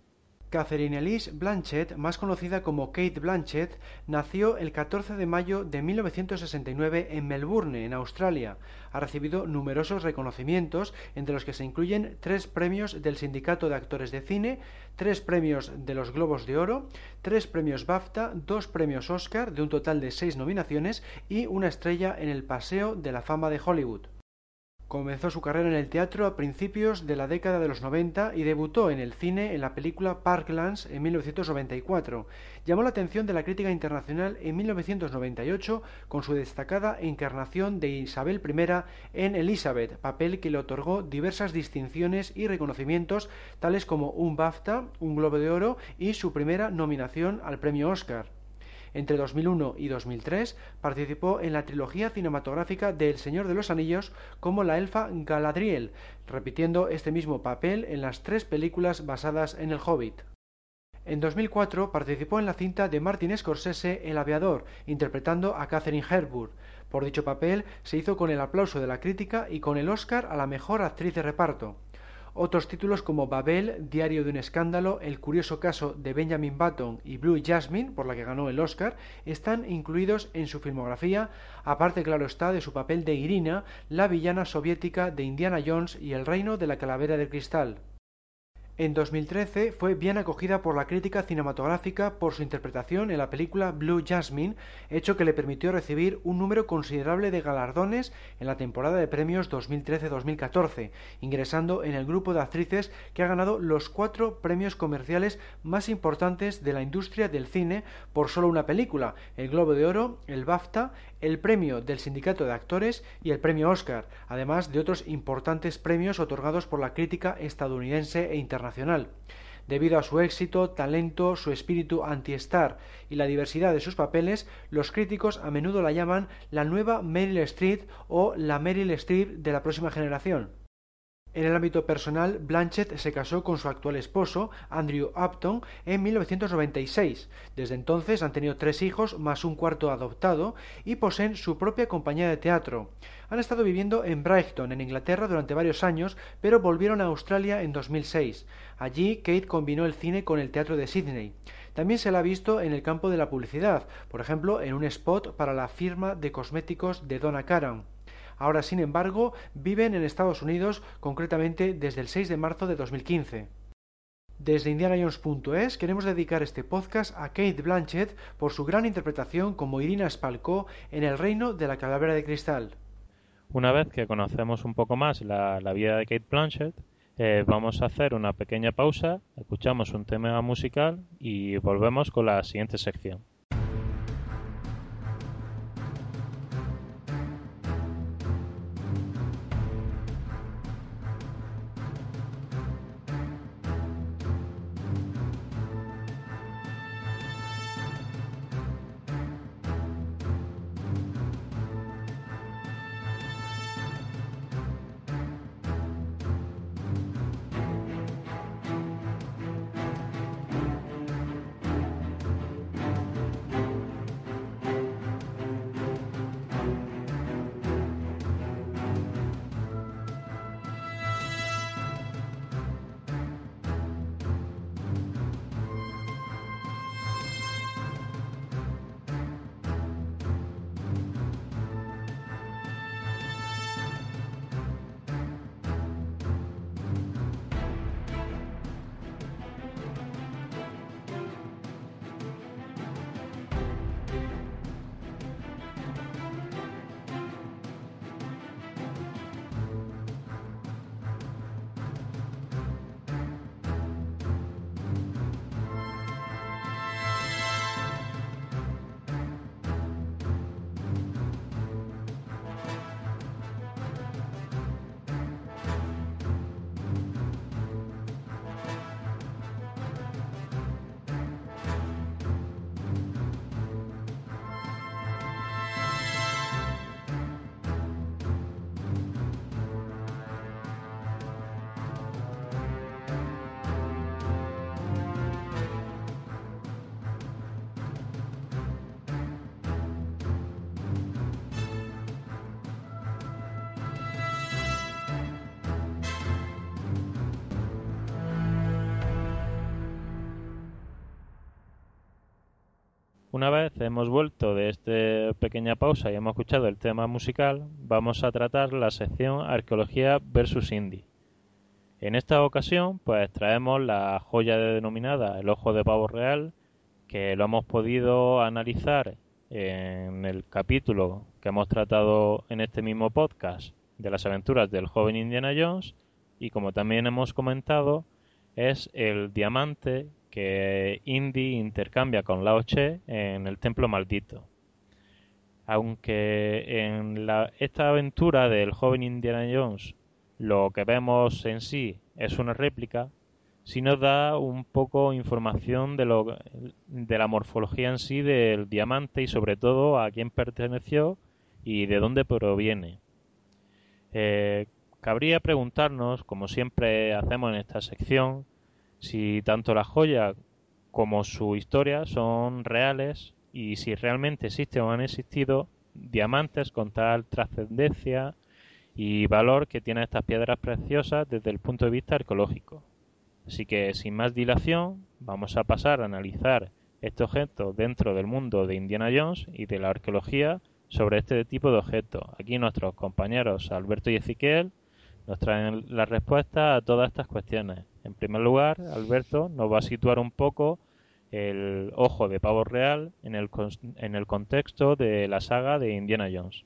Catherine Elise Blanchett, más conocida como Kate Blanchett, nació el 14 de mayo de 1969 en Melbourne, en Australia. Ha recibido numerosos reconocimientos, entre los que se incluyen tres premios del Sindicato de Actores de Cine, tres premios de los Globos de Oro, tres premios BAFTA, dos premios Oscar, de un total de seis nominaciones, y una estrella en el Paseo de la Fama de Hollywood. Comenzó su carrera en el teatro a principios de la década de los 90 y debutó en el cine en la película Parklands en 1994. Llamó la atención de la crítica internacional en 1998 con su destacada encarnación de Isabel I en Elizabeth, papel que le otorgó diversas distinciones y reconocimientos tales como un BAFTA, un Globo de Oro y su primera nominación al premio Oscar. Entre 2001 y 2003 participó en la trilogía cinematográfica de El Señor de los Anillos como la elfa Galadriel, repitiendo este mismo papel en las tres películas basadas en El Hobbit. En 2004 participó en la cinta de Martin Scorsese El Aviador, interpretando a Catherine Hepburn. Por dicho papel se hizo con el aplauso de la crítica y con el Oscar a la mejor actriz de reparto. Otros títulos como Babel, Diario de un escándalo, El curioso caso de Benjamin Button y Blue Jasmine, por la que ganó el Oscar, están incluidos en su filmografía, aparte claro está de su papel de Irina, la villana soviética de Indiana Jones y el reino de la calavera de cristal. En 2013 fue bien acogida por la crítica cinematográfica por su interpretación en la película Blue Jasmine, hecho que le permitió recibir un número considerable de galardones en la temporada de premios 2013-2014, ingresando en el grupo de actrices que ha ganado los cuatro premios comerciales más importantes de la industria del cine por solo una película, el Globo de Oro, el BAFTA, el premio del Sindicato de Actores y el premio Oscar, además de otros importantes premios otorgados por la crítica estadounidense e internacional. Debido a su éxito, talento, su espíritu anti-star y la diversidad de sus papeles, los críticos a menudo la llaman la nueva Meryl Streep o la Meryl Streep de la próxima generación. En el ámbito personal, Blanchett se casó con su actual esposo, Andrew Upton, en 1996. Desde entonces han tenido tres hijos más un cuarto adoptado y poseen su propia compañía de teatro. Han estado viviendo en Brighton, en Inglaterra, durante varios años, pero volvieron a Australia en 2006. Allí, Kate combinó el cine con el teatro de Sydney. También se la ha visto en el campo de la publicidad, por ejemplo, en un spot para la firma de cosméticos de Donna Karan. Ahora, sin embargo, viven en Estados Unidos, concretamente desde el 6 de marzo de 2015. Desde indianajones.es queremos dedicar este podcast a Kate Blanchett por su gran interpretación como Irina Spalko en El reino de la calavera de cristal. Una vez que conocemos un poco más la, vida de Kate Blanchett, eh, vamos a hacer una pequeña pausa, escuchamos un tema musical y volvemos con la siguiente sección. Una vez hemos vuelto de esta pequeña pausa y hemos escuchado el tema musical, vamos a tratar la sección Arqueología versus Indie. En esta ocasión, pues traemos la joya denominada El Ojo de Pavo Real, que lo hemos podido analizar en el capítulo que hemos tratado en este mismo podcast de las aventuras del joven Indiana Jones y como también hemos comentado es el diamante que Indy intercambia con Lao Che en el Templo Maldito. Aunque en esta aventura del joven Indiana Jones lo que vemos en sí es una réplica, sí nos da un poco información de, lo, de la morfología en sí del diamante y sobre todo a quién perteneció y de dónde proviene. Eh, cabría preguntarnos, como siempre hacemos en esta sección, si tanto la joya como su historia son reales y si realmente existen o han existido diamantes con tal trascendencia y valor que tienen estas piedras preciosas desde el punto de vista arqueológico. Así que sin más dilación vamos a pasar a analizar este objeto dentro del mundo de Indiana Jones y de la arqueología sobre este tipo de objetos. Aquí nuestros compañeros Alberto y Ezequiel nos traen la respuesta a todas estas cuestiones. En primer lugar, Alberto nos va a situar un poco el ojo de pavo real en el, en el contexto de la saga de Indiana Jones.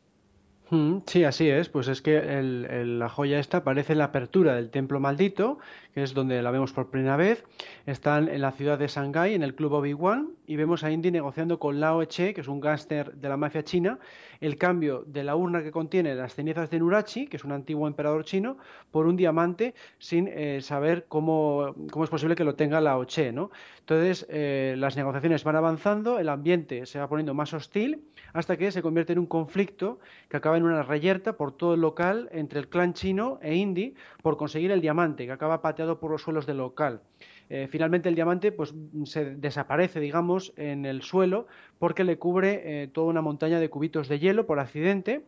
Sí, así es. Pues es que la joya esta aparece en la apertura del templo maldito, que es donde la vemos por primera vez. Están en la ciudad de Shanghái, en el club Obi-Wan, y vemos a Indy negociando con Lao Che, que es un gángster de la mafia china, el cambio de la urna que contiene las cenizas de Nurachi, que es un antiguo emperador chino, por un diamante sin eh, saber cómo, cómo, es posible que lo tenga Lao Che. ¿no? Entonces, eh, las negociaciones van avanzando, el ambiente se va poniendo más hostil, hasta que se convierte en un conflicto que acaba en una reyerta por todo el local entre el clan chino e Indy por conseguir el diamante, que acaba pateado por los suelos del local. Eh, finalmente el diamante pues se desaparece digamos en el suelo porque le cubre eh, toda una montaña de cubitos de hielo por accidente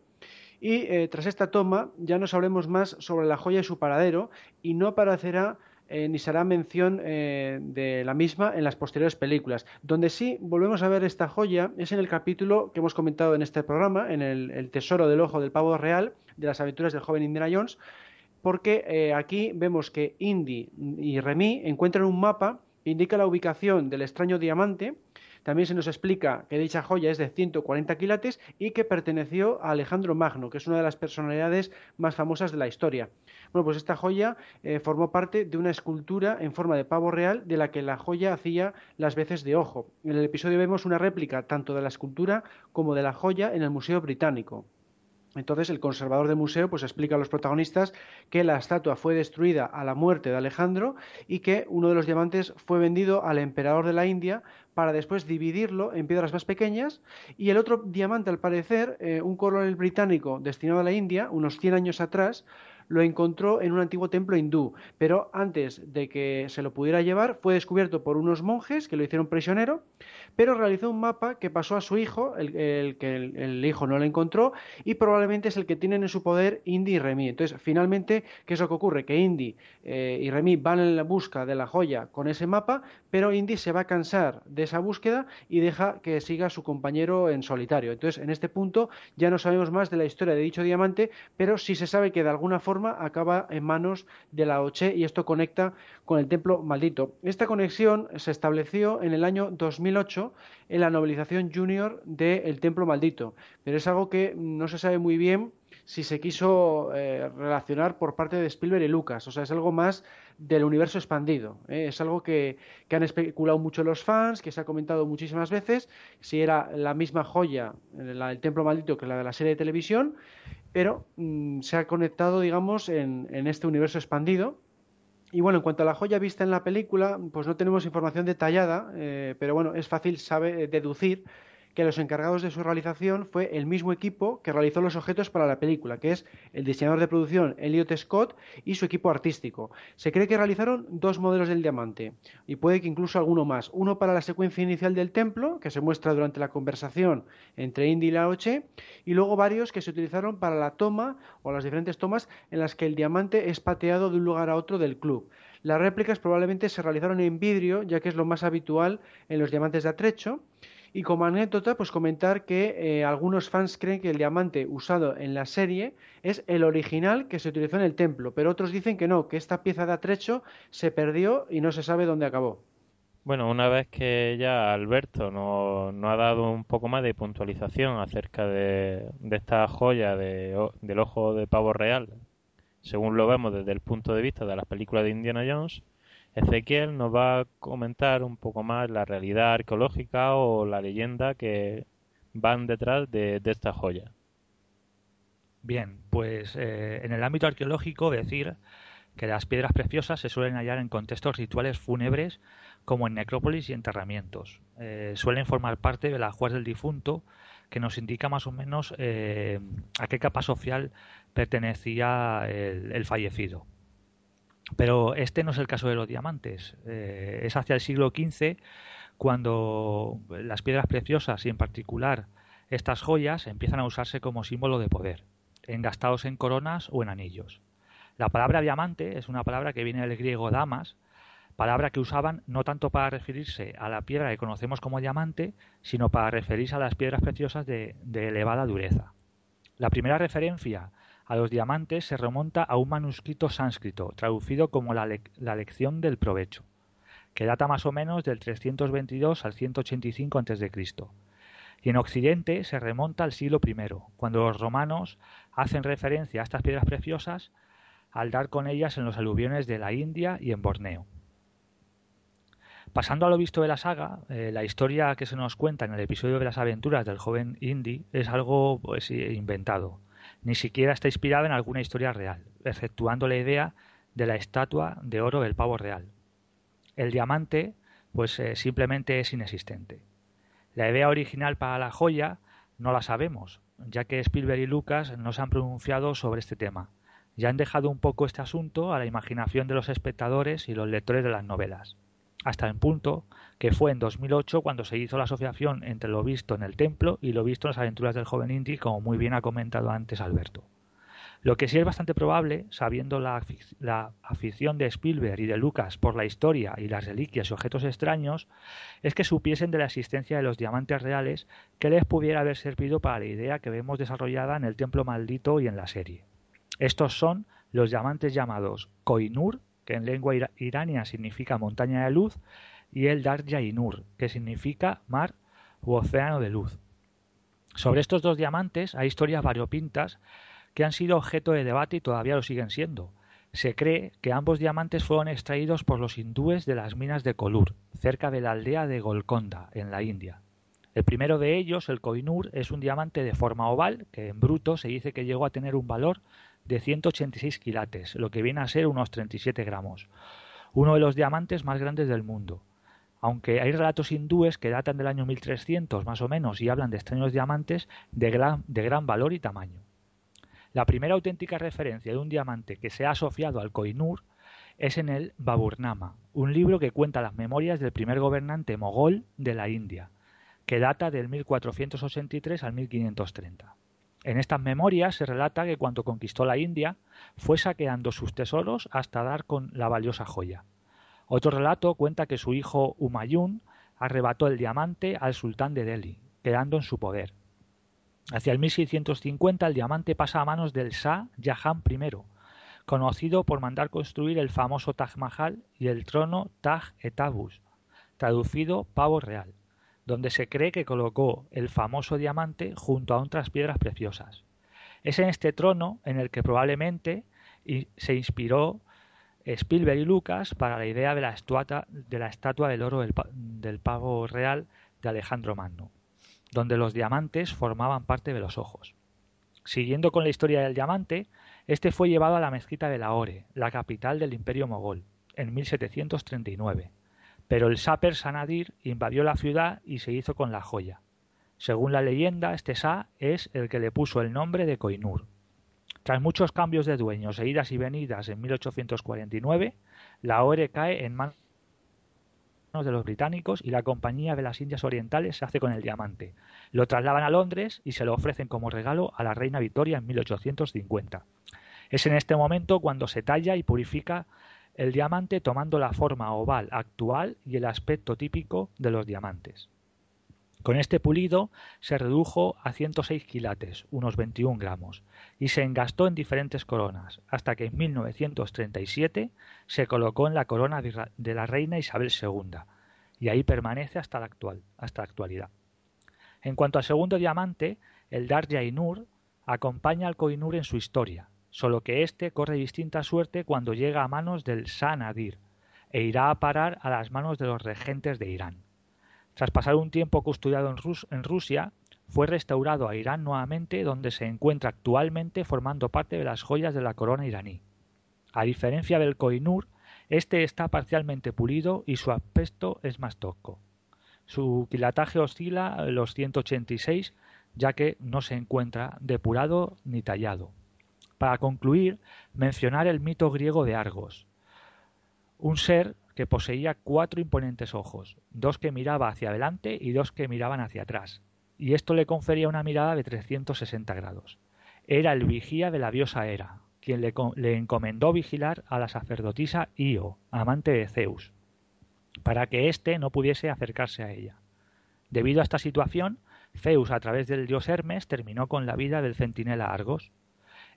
y eh, tras esta toma ya no sabremos más sobre la joya y su paradero y no aparecerá ni se hará mención de la misma en las posteriores películas. Donde sí volvemos a ver esta joya es en el capítulo que hemos comentado en este programa, en el, el Tesoro del Ojo del Pavo Real, de las aventuras del joven Indiana Jones, porque eh, aquí vemos que Indy y Remy encuentran un mapa que indica la ubicación del extraño diamante. También se nos explica que dicha joya es de 140 quilates y que perteneció a Alejandro Magno, que es una de las personalidades más famosas de la historia. Bueno, pues esta joya eh, formó parte de una escultura en forma de pavo real de la que la joya hacía las veces de ojo. En el episodio vemos una réplica tanto de la escultura como de la joya en el Museo Británico. Entonces el conservador del museo pues explica a los protagonistas que la estatua fue destruida a la muerte de Alejandro y que uno de los diamantes fue vendido al emperador de la India para después dividirlo en piedras más pequeñas y el otro diamante al parecer eh, un coronel británico destinado a la India unos 100 años atrás lo encontró en un antiguo templo hindú, pero antes de que se lo pudiera llevar fue descubierto por unos monjes que lo hicieron prisionero pero realizó un mapa que pasó a su hijo, el, que el, hijo no lo encontró, y probablemente es el que tienen en su poder Indy y Remy. Entonces, finalmente, ¿qué es lo que ocurre? Que Indy eh, y Remy van en la busca de la joya con ese mapa, pero Indy se va a cansar de esa búsqueda y deja que siga su compañero en solitario. Entonces, en este punto ya no sabemos más de la historia de dicho diamante, pero sí se sabe que de alguna forma acaba en manos de la Oche y esto conecta con el templo maldito. Esta conexión se estableció en el año 2008 en la novelización junior del templo maldito, pero es algo que no se sabe muy bien si se quiso eh, relacionar por parte de Spielberg y Lucas, o sea, es algo más del universo expandido. ¿eh? Es algo que, han especulado mucho los fans, que se ha comentado muchísimas veces, si era la misma joya, la del Templo Maldito, que la de la serie de televisión, pero mm, se ha conectado, digamos, en este universo expandido y bueno, en cuanto a la joya vista en la película, pues no tenemos información detallada, eh, pero bueno, es fácil saber, deducir que los encargados de su realización fue el mismo equipo que realizó los objetos para la película, que es el diseñador de producción Elliot Scott y su equipo artístico. Se cree que realizaron dos modelos del diamante y puede que incluso alguno más. Uno para la secuencia inicial del templo, que se muestra durante la conversación entre Indy y Laoche, y luego varios que se utilizaron para la toma o las diferentes tomas en las que el diamante es pateado de un lugar a otro del club. Las réplicas probablemente se realizaron en vidrio, ya que es lo más habitual en los diamantes de atrecho Y como anécdota, pues comentar que eh, algunos fans creen que el diamante usado en la serie es el original que se utilizó en el templo, pero otros dicen que no, que esta pieza de atrecho se perdió y no se sabe dónde acabó. Bueno, una vez que ya Alberto nos, ha dado un poco más de puntualización acerca de, esta joya del ojo de pavo real, según lo vemos desde el punto de vista de las películas de Indiana Jones, Ezequiel nos va a comentar un poco más la realidad arqueológica o la leyenda que van detrás de, esta joya. Bien, pues eh, en el ámbito arqueológico decir que las piedras preciosas se suelen hallar en contextos rituales fúnebres como en necrópolis y enterramientos. Eh, suelen formar parte de la ajuar del difunto, que nos indica más o menos eh, a qué capa social pertenecía el, fallecido. Pero este no es el caso de los diamantes. Eh, es hacia el siglo XV cuando las piedras preciosas y en particular estas joyas empiezan a usarse como símbolo de poder, engastados en coronas o en anillos. La palabra diamante es una palabra que viene del griego damas, palabra que usaban no tanto para referirse a la piedra que conocemos como diamante, sino para referirse a las piedras preciosas de, elevada dureza. La primera referencia a los diamantes se remonta a un manuscrito sánscrito, traducido como la, lección del provecho, que data más o menos del 322 al 185 a.C. Y en Occidente se remonta al siglo I, cuando los romanos hacen referencia a estas piedras preciosas al dar con ellas en los aluviones de la India y en Borneo. Pasando a lo visto de la saga, eh, la historia que se nos cuenta en el episodio de las aventuras del joven Indy es algo pues, inventado. Ni siquiera está inspirada en alguna historia real, exceptuando la idea de la estatua de oro del pavo real. El diamante, pues eh, simplemente es inexistente. La idea original para la joya no la sabemos, ya que Spielberg y Lucas no se han pronunciado sobre este tema. Ya han dejado un poco este asunto a la imaginación de los espectadores y los lectores de las novelas hasta el punto que fue en 2008 cuando se hizo la asociación entre lo visto en el templo y lo visto en las aventuras del joven Indy, como muy bien ha comentado antes Alberto. Lo que sí es bastante probable, sabiendo la, afición de Spielberg y de Lucas por la historia y las reliquias y objetos extraños, es que supiesen de la existencia de los diamantes reales que les pudiera haber servido para la idea que vemos desarrollada en el templo maldito y en la serie. Estos son los diamantes llamados Koinur que en lengua irania significa montaña de luz, y el Darja Inur, que significa mar u océano de luz. Sobre estos dos diamantes hay historias variopintas que han sido objeto de debate y todavía lo siguen siendo. Se cree que ambos diamantes fueron extraídos por los hindúes de las minas de Kolur, cerca de la aldea de Golconda, en la India. El primero de ellos, el Koinur, es un diamante de forma oval que en bruto se dice que llegó a tener un valor de 186 quilates, lo que viene a ser unos 37 gramos, uno de los diamantes más grandes del mundo. Aunque hay relatos hindúes que datan del año 1300 más o menos y hablan de extraños diamantes de gran, de gran valor y tamaño. La primera auténtica referencia de un diamante que se ha asociado al Koinur es en el Baburnama, un libro que cuenta las memorias del primer gobernante mogol de la India, que data del 1483 al 1530. En estas memorias se relata que cuando conquistó la India fue saqueando sus tesoros hasta dar con la valiosa joya. Otro relato cuenta que su hijo Humayun arrebató el diamante al sultán de Delhi, quedando en su poder. Hacia el 1650 el diamante pasa a manos del Shah Jahan I, conocido por mandar construir el famoso Taj Mahal y el trono Taj Etabus, traducido pavo real donde se cree que colocó el famoso diamante junto a otras piedras preciosas. Es en este trono en el que probablemente se inspiró Spielberg y Lucas para la idea de la, estatua, de la estatua del oro del, del pavo real de Alejandro Magno, donde los diamantes formaban parte de los ojos. Siguiendo con la historia del diamante, este fue llevado a la mezquita de Lahore, la capital del imperio mogol, en 1739 pero el Saper Sanadir invadió la ciudad y se hizo con la joya. Según la leyenda, este Sa es el que le puso el nombre de Koinur. Tras muchos cambios de dueños e idas y venidas en 1849, la ORE cae en manos de los británicos y la Compañía de las Indias Orientales se hace con el diamante. Lo trasladan a Londres y se lo ofrecen como regalo a la reina Victoria en 1850. Es en este momento cuando se talla y purifica el diamante tomando la forma oval actual y el aspecto típico de los diamantes. Con este pulido se redujo a 106 quilates, unos 21 gramos, y se engastó en diferentes coronas, hasta que en 1937 se colocó en la corona de la reina Isabel II, y ahí permanece hasta la, actual, hasta la actualidad. En cuanto al segundo diamante, el Darja Inur acompaña al Koinur en su historia, solo que éste corre distinta suerte cuando llega a manos del Sanadir e irá a parar a las manos de los regentes de Irán. Tras pasar un tiempo custodiado en, Rusia, fue restaurado a Irán nuevamente donde se encuentra actualmente formando parte de las joyas de la corona iraní. A diferencia del Koinur, este está parcialmente pulido y su aspecto es más tosco. Su quilataje oscila a los 186 ya que no se encuentra depurado ni tallado. Para concluir, mencionar el mito griego de Argos, un ser que poseía cuatro imponentes ojos, dos que miraba hacia adelante y dos que miraban hacia atrás, y esto le confería una mirada de 360 grados. Era el vigía de la diosa Hera, quien le, le encomendó vigilar a la sacerdotisa Io, amante de Zeus, para que éste no pudiese acercarse a ella. Debido a esta situación, Zeus, a través del dios Hermes, terminó con la vida del centinela Argos.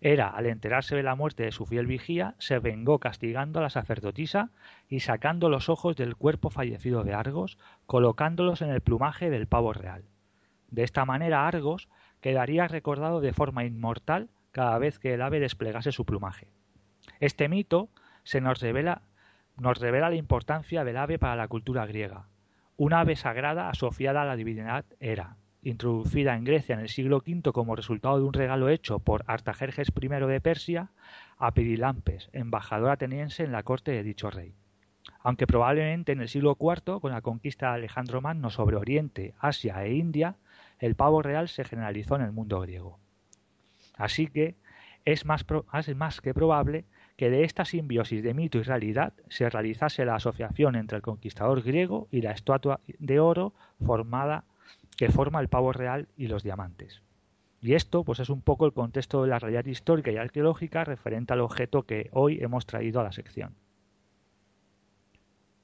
Hera, al enterarse de la muerte de su fiel vigía, se vengó castigando a la sacerdotisa y sacando los ojos del cuerpo fallecido de Argos, colocándolos en el plumaje del pavo real. De esta manera Argos quedaría recordado de forma inmortal cada vez que el ave desplegase su plumaje. Este mito se nos revela, nos revela la importancia del ave para la cultura griega, un ave sagrada asociada a la divinidad Hera, introducida en Grecia en el siglo V como resultado de un regalo hecho por Artajerjes I de Persia a Pirilampes, embajador ateniense en la corte de dicho rey. Aunque probablemente en el siglo IV, con la conquista de Alejandro Magno sobre Oriente, Asia e India, el pavo real se generalizó en el mundo griego. Así que es más, es más que probable que de esta simbiosis de mito y realidad se realizase la asociación entre el conquistador griego y la estatua de oro formada que forma el pavo real y los diamantes. Y esto pues es un poco el contexto de la realidad histórica y arqueológica referente al objeto que hoy hemos traído a la sección.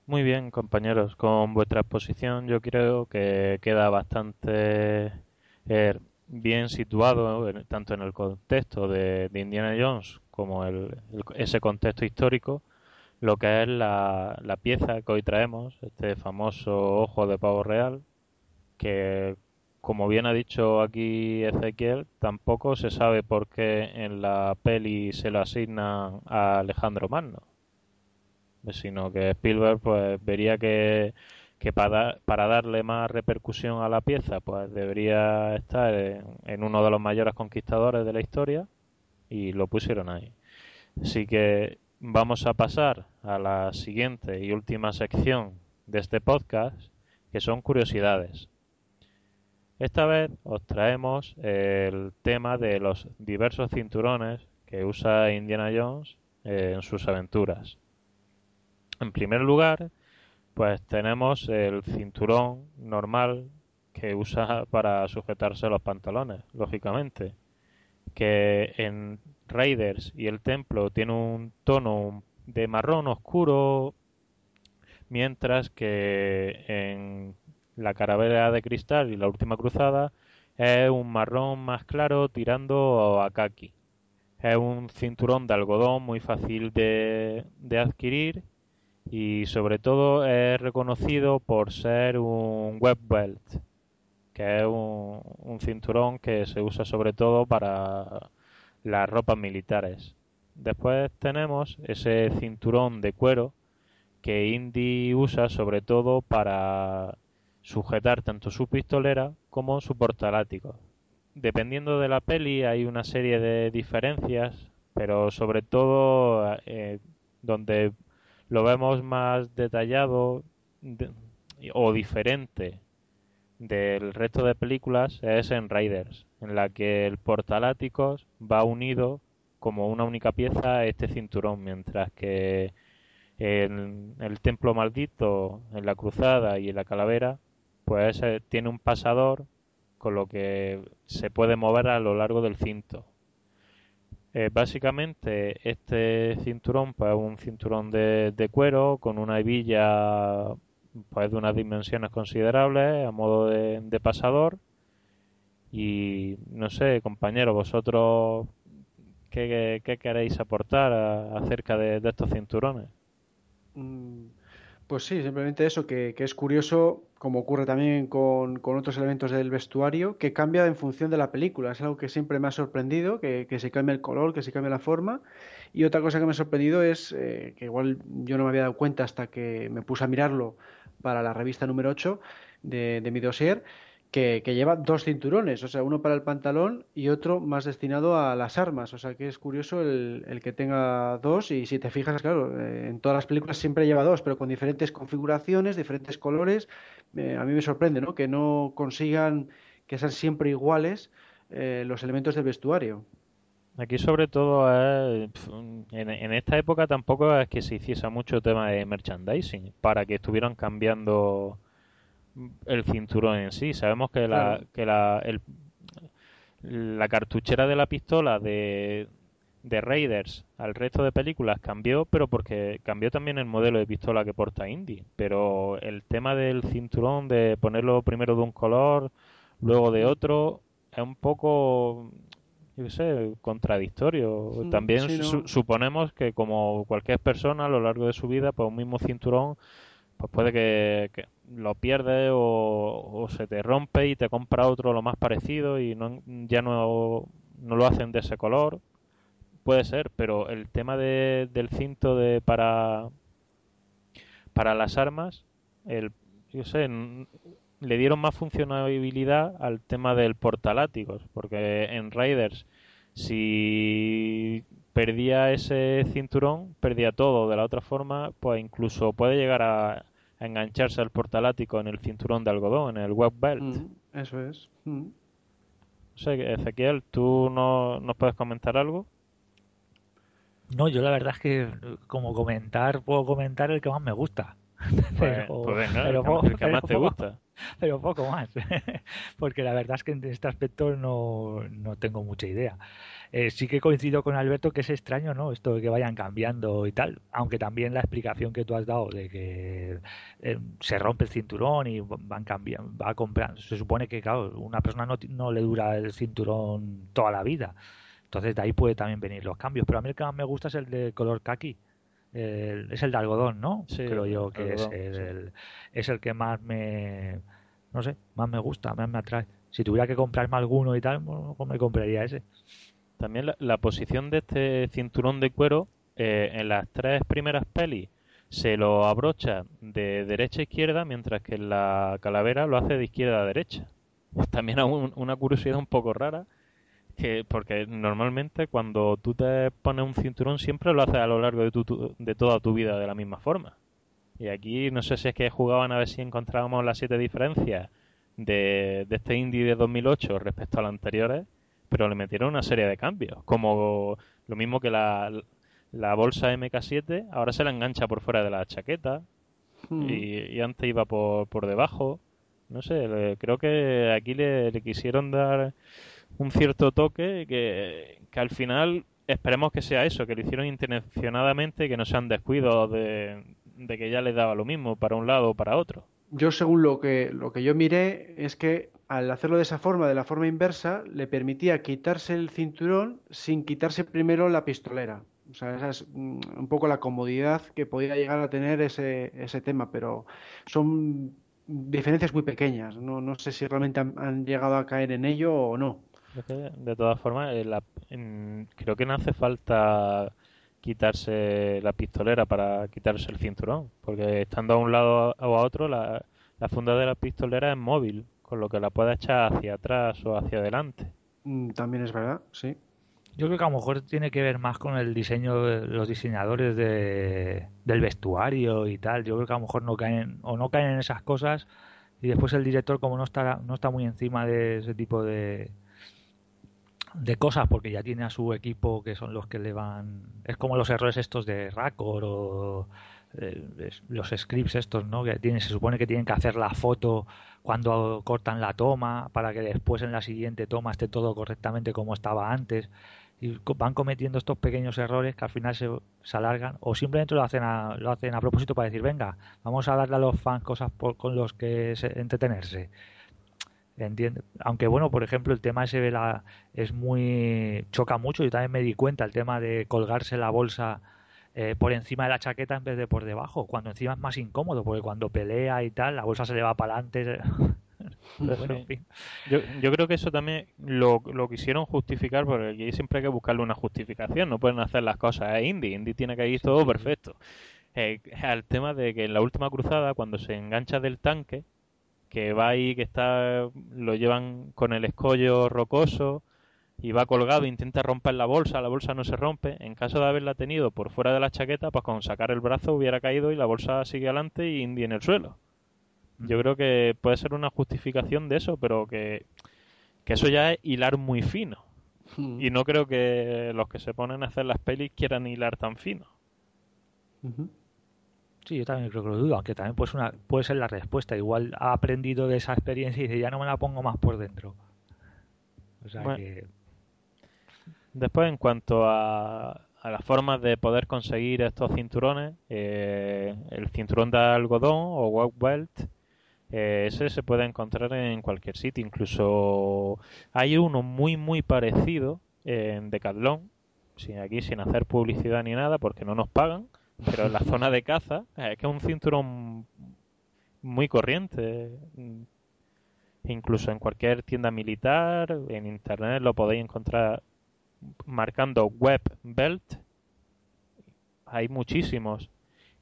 Muy bien, compañeros, con vuestra exposición yo creo que queda bastante eh, bien situado tanto en el contexto de, Indiana Jones como el, ese contexto histórico lo que es la pieza que hoy traemos, este famoso ojo de pavo real, que como bien ha dicho aquí Ezequiel, tampoco se sabe por qué en la peli se lo asigna a Alejandro Magno, sino que Spielberg pues vería que, que para, para darle más repercusión a la pieza pues debería estar en, uno de los mayores conquistadores de la historia y lo pusieron ahí. Así que vamos a pasar a la siguiente y última sección de este podcast, que son curiosidades. Esta vez os traemos el tema de los diversos cinturones que usa Indiana Jones eh, en sus aventuras. En primer lugar, pues tenemos el cinturón normal que usa para sujetarse los pantalones, lógicamente, que en Raiders y el Templo tiene un tono de marrón oscuro, mientras que en la caravera de cristal y la última cruzada es un marrón más claro tirando a kaki. Es un cinturón de algodón muy fácil de, adquirir y sobre todo es reconocido por ser un web belt, que es un, un cinturón que se usa sobre todo para las ropas militares. Después tenemos ese cinturón de cuero que Indy usa sobre todo para sujetar tanto su pistolera como su portalático. Dependiendo de la peli hay una serie de diferencias, pero sobre todo eh, donde lo vemos más detallado o diferente del resto de películas es en Raiders, en la que el portaláticos va unido como una única pieza a este cinturón, mientras que en el templo maldito, en la cruzada y en la calavera pues tiene un pasador con lo que se puede mover a lo largo del cinto. Eh, básicamente este cinturón pues, es un cinturón de, cuero con una hebilla pues de unas dimensiones considerables, a modo de, pasador. Y no sé, compañero, vosotros, ¿qué, queréis aportar acerca de, estos cinturones? Mm, pues sí, simplemente eso, que, es curioso, como ocurre también con, otros elementos del vestuario, que cambia en función de la película. Es algo que siempre me ha sorprendido, que, se cambia el color, que se cambia la forma. Y otra cosa que me ha sorprendido es, eh, que igual yo no me había dado cuenta hasta que me puse a mirarlo para la revista número 8 de, de mi dossier, que, lleva dos cinturones, o sea, uno para el pantalón y otro más destinado a las armas. O sea, que es curioso el, que tenga dos y si te fijas, claro, eh, en todas las películas siempre lleva dos, pero con diferentes configuraciones, diferentes colores. Eh, a mí me sorprende, ¿no? Que no consigan que sean siempre iguales eh, los elementos del vestuario. Aquí sobre todo en, en, esta época tampoco es que se hiciese mucho tema de merchandising para que estuvieran cambiando el cinturón en sí. Sabemos que la, que la, la cartuchera de la pistola de, de Raiders al resto de películas cambió, pero porque cambió también el modelo de pistola que porta Indy. Pero el tema del cinturón, de ponerlo primero de un color, luego de otro, es un poco, yo sé, contradictorio. También suponemos que como cualquier persona a lo largo de su vida, pues un mismo cinturón pues puede que, lo pierdes o, se te rompe y te compra otro lo más parecido y no, ya no, no lo hacen de ese color. Puede ser, pero el tema de, del cinto de para para las armas, el, yo sé, le dieron más funcionalidad al tema del portalátigos, porque en Raiders si perdía ese cinturón, perdía todo. De la otra forma, pues incluso puede llegar a, engancharse al portalático en el cinturón de algodón, en el web belt. Mm, eso es. Mm. Ezequiel, ¿tú no, nos puedes comentar algo? No, yo la verdad es que como comentar, puedo comentar el que más me gusta. *laughs* Pues, pues el que más te gusta. Pero poco más, *laughs* porque la verdad es que en este aspecto no, no tengo mucha idea. Eh, sí que coincido con Alberto que es extraño, ¿no? Esto de que vayan cambiando y tal, aunque también la explicación que tú has dado de que eh, se rompe el cinturón y van cambiando, va comprando. Se supone que, claro, una persona no, no le dura el cinturón toda la vida. Entonces de ahí puede también venir los cambios. Pero a mí el que más me gusta es el de color kaki. es el de algodón, ¿no? Sí, Creo yo que es, el, es el que más me, no sé, más me gusta, más me atrae. Si tuviera que comprarme alguno y tal, pues me compraría ese. También la, posición de este cinturón de cuero eh, en las tres primeras pelis se lo abrocha de derecha a izquierda, mientras que en la calavera lo hace de izquierda a derecha. También una curiosidad un poco rara, que porque normalmente cuando tú te pones un cinturón siempre lo haces a lo largo de, tu, de toda tu vida de la misma forma. Y aquí no sé si es que jugaban a ver si encontrábamos las siete diferencias de, de este indie de 2008 respecto a las anteriores pero le metieron una serie de cambios, como lo mismo que la, la bolsa MK7, ahora se la engancha por fuera de la chaqueta hmm. y, antes iba por, por debajo. No sé, creo que aquí le, quisieron dar un cierto toque que, que al final esperemos que sea eso, que lo hicieron intencionadamente, que no sean descuidos de, de que ya les daba lo mismo para un lado o para otro. Yo según lo que, lo que yo miré es que al hacerlo de esa forma, de la forma inversa, le permitía quitarse el cinturón sin quitarse primero la pistolera. O sea, esa es mm, un poco la comodidad que podía llegar a tener ese, ese tema, pero son diferencias muy pequeñas. No, no sé si realmente han, llegado a caer en ello o no. De todas formas, eh, creo que no hace falta quitarse la pistolera para quitarse el cinturón, porque estando a un lado o a otro, la, la funda de la pistolera es móvil con lo que la pueda echar hacia atrás o hacia adelante. Mm, también es verdad, sí. Yo creo que a lo mejor tiene que ver más con el diseño de los diseñadores de, del vestuario y tal. Yo creo que a lo mejor no caen o no caen en esas cosas y después el director como no está no está muy encima de ese tipo de de cosas porque ya tiene a su equipo que son los que le van es como los errores estos de Raccord o los scripts estos, ¿no? Que tienen, se supone que tienen que hacer la foto cuando cortan la toma para que después en la siguiente toma esté todo correctamente como estaba antes. y van cometiendo estos pequeños errores que al final se, alargan o simplemente lo hacen a, lo hacen a propósito para decir venga vamos a darle a los fans cosas con los que entretenerse aunque bueno por ejemplo el tema ese de es muy choca mucho yo también me di cuenta el tema de colgarse la bolsa eh, por encima de la chaqueta en vez de por debajo cuando encima es más incómodo porque cuando pelea y tal la bolsa se le va para adelante *laughs* yo, yo, creo que eso también lo, lo quisieron justificar porque siempre hay que buscarle una justificación, no pueden hacer las cosas. Es indie, indie tiene que ir todo perfecto. Eh, al tema de que en la última cruzada, cuando se engancha del tanque, que va ahí, que está, lo llevan con el escollo rocoso y va colgado, intenta romper la bolsa, la bolsa no se rompe. En caso de haberla tenido por fuera de la chaqueta, pues con sacar el brazo hubiera caído y la bolsa sigue adelante y Indy en el suelo. Yo creo que puede ser una justificación de eso, pero que, eso ya es hilar muy fino. Hmm. Y no creo que los que se ponen a hacer las pelis quieran hilar tan fino. Sí, yo también creo que lo dudo, aunque también puede ser, una, puede ser la respuesta. Igual ha aprendido de esa experiencia y dice, ya no me la pongo más por dentro. O sea que... Después, en cuanto a, a las formas de poder conseguir estos cinturones, eh, el cinturón de algodón o white belt eh, ese se puede encontrar en cualquier sitio, incluso hay uno muy muy parecido en Decathlon, sin aquí sin hacer publicidad ni nada porque no nos pagan, pero en la *laughs* zona de caza es que es un cinturón muy corriente. Incluso en cualquier tienda militar, en internet lo podéis encontrar marcando web belt. Hay muchísimos.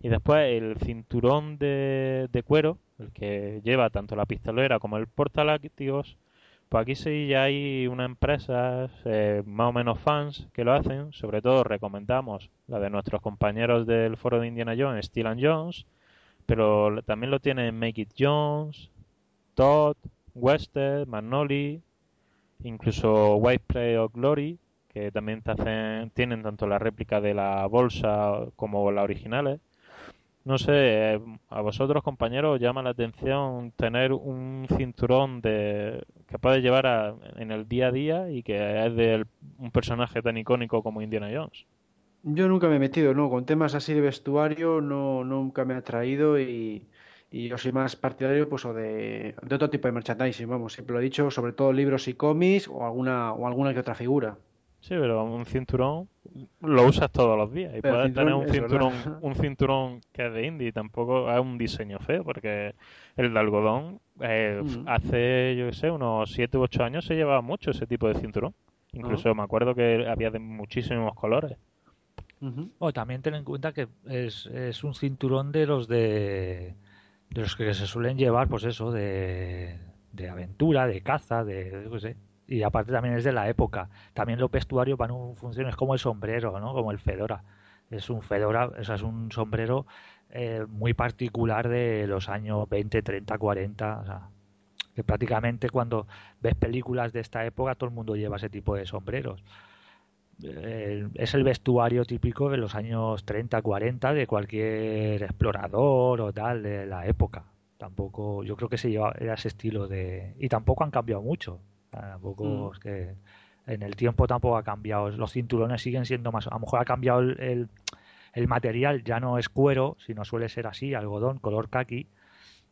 Y después el cinturón de, de cuero, el que lleva tanto la pistolera como el portalácticos, pues aquí sí ya hay una empresa eh, más o menos fans que lo hacen. Sobre todo recomendamos la de nuestros compañeros del foro de Indiana Jones, Steel and Jones, pero también lo tienen Make It Jones, Todd, Wester, Magnoli, incluso White Play of Glory, que también te hacen, tienen tanto la réplica de la bolsa como la originales. No sé, eh, a vosotros compañeros os llama la atención tener un cinturón de que puedes llevar en el día a día y que es de un personaje tan icónico como Indiana Jones. Yo nunca me he metido, no, con temas así de vestuario no nunca me ha traído y, yo soy más partidario pues o de, de otro tipo de merchandising, vamos, siempre lo he dicho, sobre todo libros y cómics o alguna o alguna que otra figura. Sí, pero un cinturón lo usas todos los días y puedes tener un cinturón, un cinturón que es de indie, tampoco es un diseño feo, porque el de algodón eh, mm. hace, yo qué sé, unos 7 u 8 años se llevaba mucho ese tipo de cinturón. Incluso me acuerdo que había de muchísimos colores. o también ten en cuenta que es, es un cinturón de los de, de los que se suelen llevar, pues eso, de, de aventura, de caza, de, yo qué sé, y aparte también es de la época. También los vestuarios van en funciones como el sombrero, ¿no? Como el fedora. Es un fedora, o sea, es un sombrero eh, muy particular de los años 20, 30, 40, o sea, que prácticamente cuando ves películas de esta época todo el mundo lleva ese tipo de sombreros. Es el vestuario típico de los años 30, 40 de cualquier explorador o tal de la época. Tampoco, yo creo que se lleva ese estilo de y tampoco han cambiado mucho. Tampoco mm. es que en el tiempo tampoco ha cambiado. Los cinturones siguen siendo más. A lo mejor ha cambiado el, el, material, ya no es cuero, sino suele ser así, algodón, color kaki.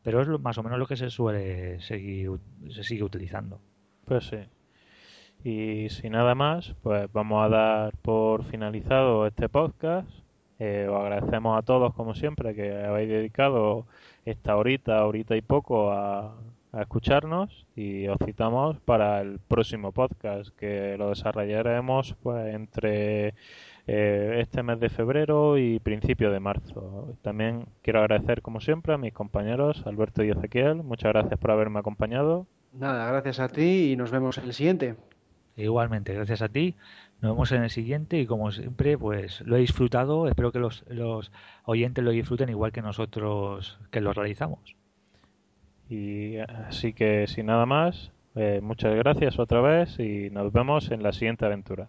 Pero es más o menos lo que se suele seguir, se sigue utilizando. Pues sí. Y sin nada más, pues vamos a dar por finalizado este podcast. Eh, os agradecemos a todos, como siempre, que habéis dedicado esta horita, horita y poco a, a escucharnos y os citamos para el próximo podcast que lo desarrollaremos pues entre eh, este mes de febrero y principio de marzo. También quiero agradecer como siempre a mis compañeros Alberto y Ezequiel. Muchas gracias por haberme acompañado. Nada, gracias a ti y nos vemos en el siguiente. Igualmente, gracias a ti. Nos vemos en el siguiente y como siempre, pues lo he disfrutado. Espero que los, los oyentes lo disfruten igual que nosotros que lo realizamos. Y así que sin nada más, eh, muchas gracias otra vez y nos vemos en la siguiente aventura.